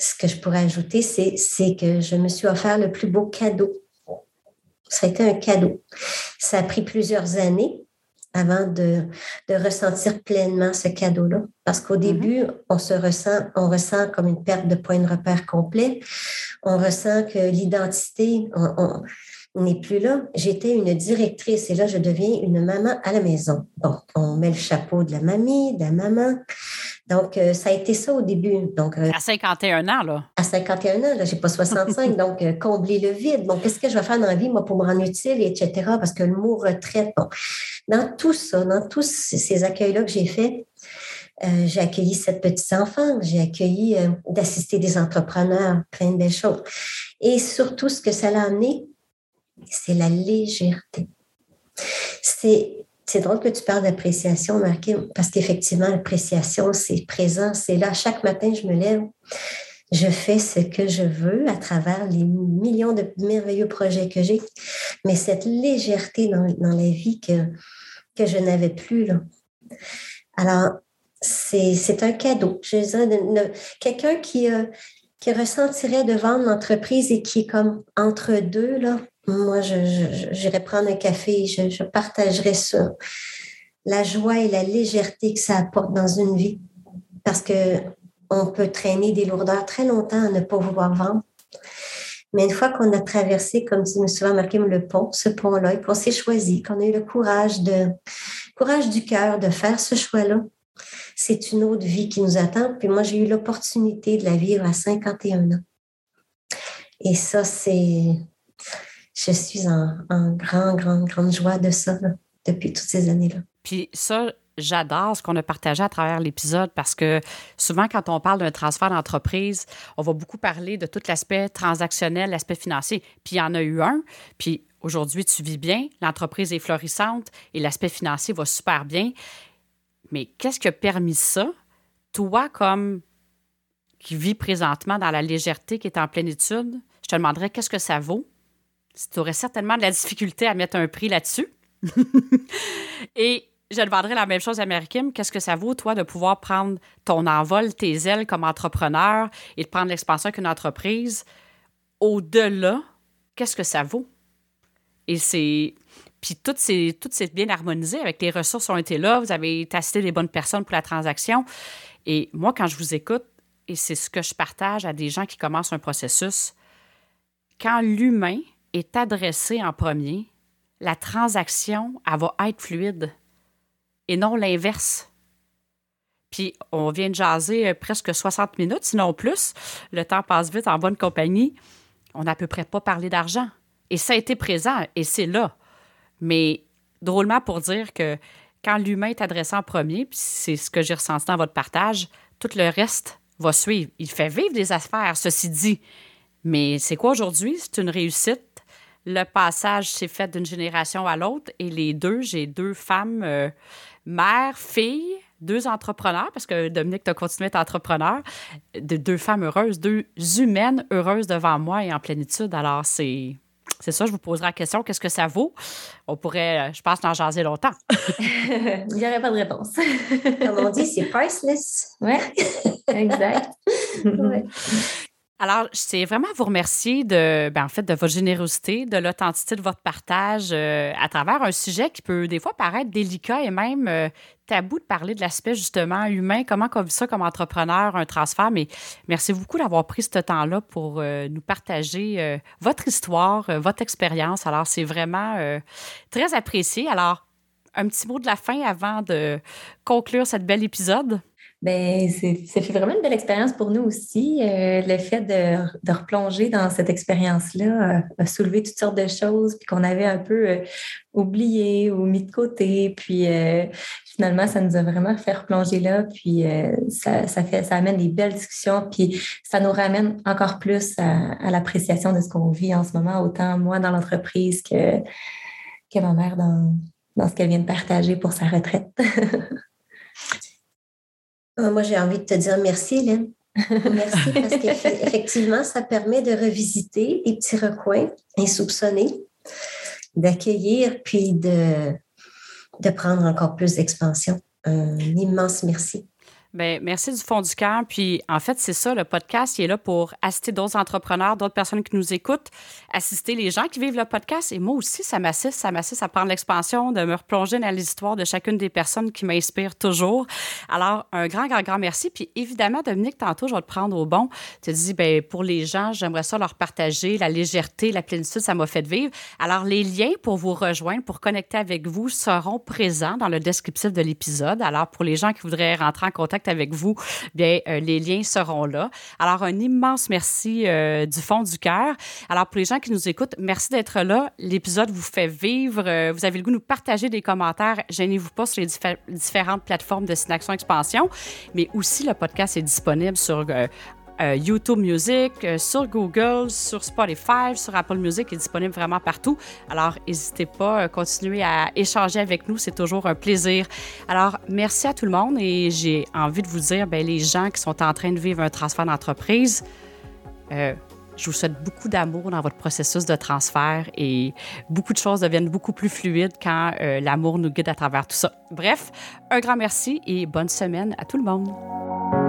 ce que je pourrais ajouter, c'est que je me suis offert le plus beau cadeau. Ça a été un cadeau. Ça a pris plusieurs années avant de, de ressentir pleinement ce cadeau-là. Parce qu'au mm-hmm. début, on se ressent, on ressent comme une perte de point de repère complet. On ressent que l'identité, on, n'est plus là. J'étais une directrice et là, je deviens une maman à la maison. Bon, on met le chapeau de la mamie, de la maman. Donc, euh, ça a été ça au début. Donc, euh, à 51 ans, là. À 51 ans, là, j'ai pas 65. donc, euh, combler le vide. Bon, qu'est-ce que je vais faire dans la vie, moi, pour me rendre utile, etc. Parce que le mot retraite, bon. Dans tout ça, dans tous ces accueils-là que j'ai faits, j'ai accueilli sept petits-enfants, j'ai accueilli d'assister des entrepreneurs, plein de belles choses. Et surtout, ce que ça l'a amené, c'est la légèreté. C'est c'est drôle que tu parles d'appréciation, Marqué, parce qu'effectivement, l'appréciation, c'est présent, c'est là. Chaque matin, je me lève, je fais ce que je veux à travers les millions de merveilleux projets que j'ai. Mais cette légèreté dans, la vie que, je n'avais plus. Alors, c'est un cadeau. Quelqu'un qui, euh, qui ressentirait de vendre l'entreprise et qui est comme entre deux, là, moi, j'irais prendre un café, je, je partagerais ça. La joie et la légèreté que ça apporte dans une vie. Parce que on peut traîner des lourdeurs très longtemps à ne pas vouloir vendre. Mais une fois qu'on a traversé, comme dit souvent marqué le pont, ce pont-là, et qu'on s'est choisi, qu'on a eu le courage de, courage du cœur de faire ce choix-là, c'est une autre vie qui nous attend. Puis moi, j'ai eu l'opportunité de la vivre à 51 ans. Et ça, c'est, je suis en, en grande, grande, grande joie de ça depuis toutes ces années-là. Puis ça, j'adore ce qu'on a partagé à travers l'épisode parce que souvent, quand on parle d'un transfert d'entreprise, on va beaucoup parler de tout l'aspect transactionnel, l'aspect financier. Puis il y en a eu un. Puis aujourd'hui, tu vis bien, l'entreprise est florissante et l'aspect financier va super bien. Mais qu'est-ce qui a permis ça? Toi, comme qui vis présentement dans la légèreté, qui est en plénitude, je te demanderais qu'est-ce que ça vaut? Tu aurais certainement de la difficulté à mettre un prix là-dessus. Et je demanderais la même chose à Kim. Qu'est-ce que ça vaut, toi, de pouvoir prendre ton envol, tes ailes comme entrepreneur et de prendre l'expansion avec une entreprise? Au-delà? Qu'est-ce que ça vaut? Et c'est. Puis tout c'est, bien harmonisé avec les ressources ont été là, vous avez testé les bonnes personnes pour la transaction. Et moi, quand je vous écoute, et c'est ce que je partage à des gens qui commencent un processus, quand l'humain est adressé en premier, la transaction, elle va être fluide et non l'inverse. Puis on vient de jaser euh, presque 60 minutes, sinon plus. Le temps passe vite en bonne compagnie. On n'a à peu près pas parlé d'argent. Et ça a été présent et c'est là. Mais drôlement pour dire que quand l'humain est adressé en premier, puis c'est ce que j'ai ressenti dans votre partage, tout le reste va suivre. Il fait vivre des affaires, ceci dit. Mais c'est quoi aujourd'hui? C'est une réussite le passage s'est fait d'une génération à l'autre et les deux, j'ai deux femmes, euh, mères, filles, deux entrepreneurs, parce que Dominique, tu as continué à être entrepreneur, de deux femmes heureuses, deux humaines heureuses devant moi et en plénitude. Alors, c'est. C'est ça, je vous poserai la question, qu'est-ce que ça vaut? On pourrait, euh, je pense, en jaser longtemps. Il n'y aurait pas de réponse. Comme on dit, c'est priceless. Oui, exact. Alors, c'est vraiment vous remercier de, ben, en fait, de votre générosité, de l'authenticité de votre partage euh, à travers un sujet qui peut des fois paraître délicat et même euh, tabou de parler de l'aspect justement humain, comment on vit ça comme entrepreneur, un transfert? Mais merci beaucoup d'avoir pris ce temps-là pour euh, nous partager votre histoire, votre expérience. Alors, c'est vraiment très apprécié. Alors, un petit mot de la fin avant de conclure cette belle épisode. Ben, ça fait vraiment une belle expérience pour nous aussi. Euh, le fait de, de, replonger dans cette expérience-là euh, a soulevé toutes sortes de choses qu'on avait un peu euh, oublié ou mis de côté. Puis finalement, ça nous a vraiment fait replonger là. Puis ça, ça, fait, ça amène des belles discussions. Puis ça nous ramène encore plus à, à l'appréciation de ce qu'on vit en ce moment, autant moi dans l'entreprise que, que ma mère dans, dans ce qu'elle vient de partager pour sa retraite. Ah, moi, j'ai envie de te dire merci, Hélène. Merci parce qu'effectivement, ça permet de revisiter des petits recoins insoupçonnés, d'accueillir puis de, de prendre encore plus d'expansion. Un immense merci. Bien, merci du fond du cœur. Puis, en fait, c'est ça, le podcast, il est là pour assister d'autres entrepreneurs, d'autres personnes qui nous écoutent, assister les gens qui vivent le podcast. Et moi aussi, ça m'assiste, ça m'assiste à prendre l'expansion, de me replonger dans les histoires de chacune des personnes qui m'inspirent toujours. Alors, un grand, grand, grand merci. Puis, évidemment, Dominique, tantôt, je vais te prendre au bon. Tu te dis, bien, pour les gens, j'aimerais ça leur partager la légèreté, la plénitude, ça m'a fait vivre. Alors, les liens pour vous rejoindre, pour connecter avec vous, seront présents dans le descriptif de l'épisode. Alors, pour les gens qui voudraient rentrer en contact avec vous, bien, euh, les liens seront là. Alors, un immense merci euh, du fond du cœur. Alors, pour les gens qui nous écoutent, merci d'être là. L'épisode vous fait vivre. Euh, vous avez le goût de nous partager des commentaires. Gênez-vous pas sur les différentes plateformes de Synaction Expansion, mais aussi le podcast est disponible sur euh, YouTube Music, euh, sur Google, sur Spotify, sur Apple Music, est disponible vraiment partout. Alors, n'hésitez pas à continuer à échanger avec nous, c'est toujours un plaisir. Alors, merci à tout le monde et j'ai envie de vous dire, bien, les gens qui sont en train de vivre un transfert d'entreprise, euh, je vous souhaite beaucoup d'amour dans votre processus de transfert et beaucoup de choses deviennent beaucoup plus fluides quand l'amour nous guide à travers tout ça. Bref, un grand merci et bonne semaine à tout le monde.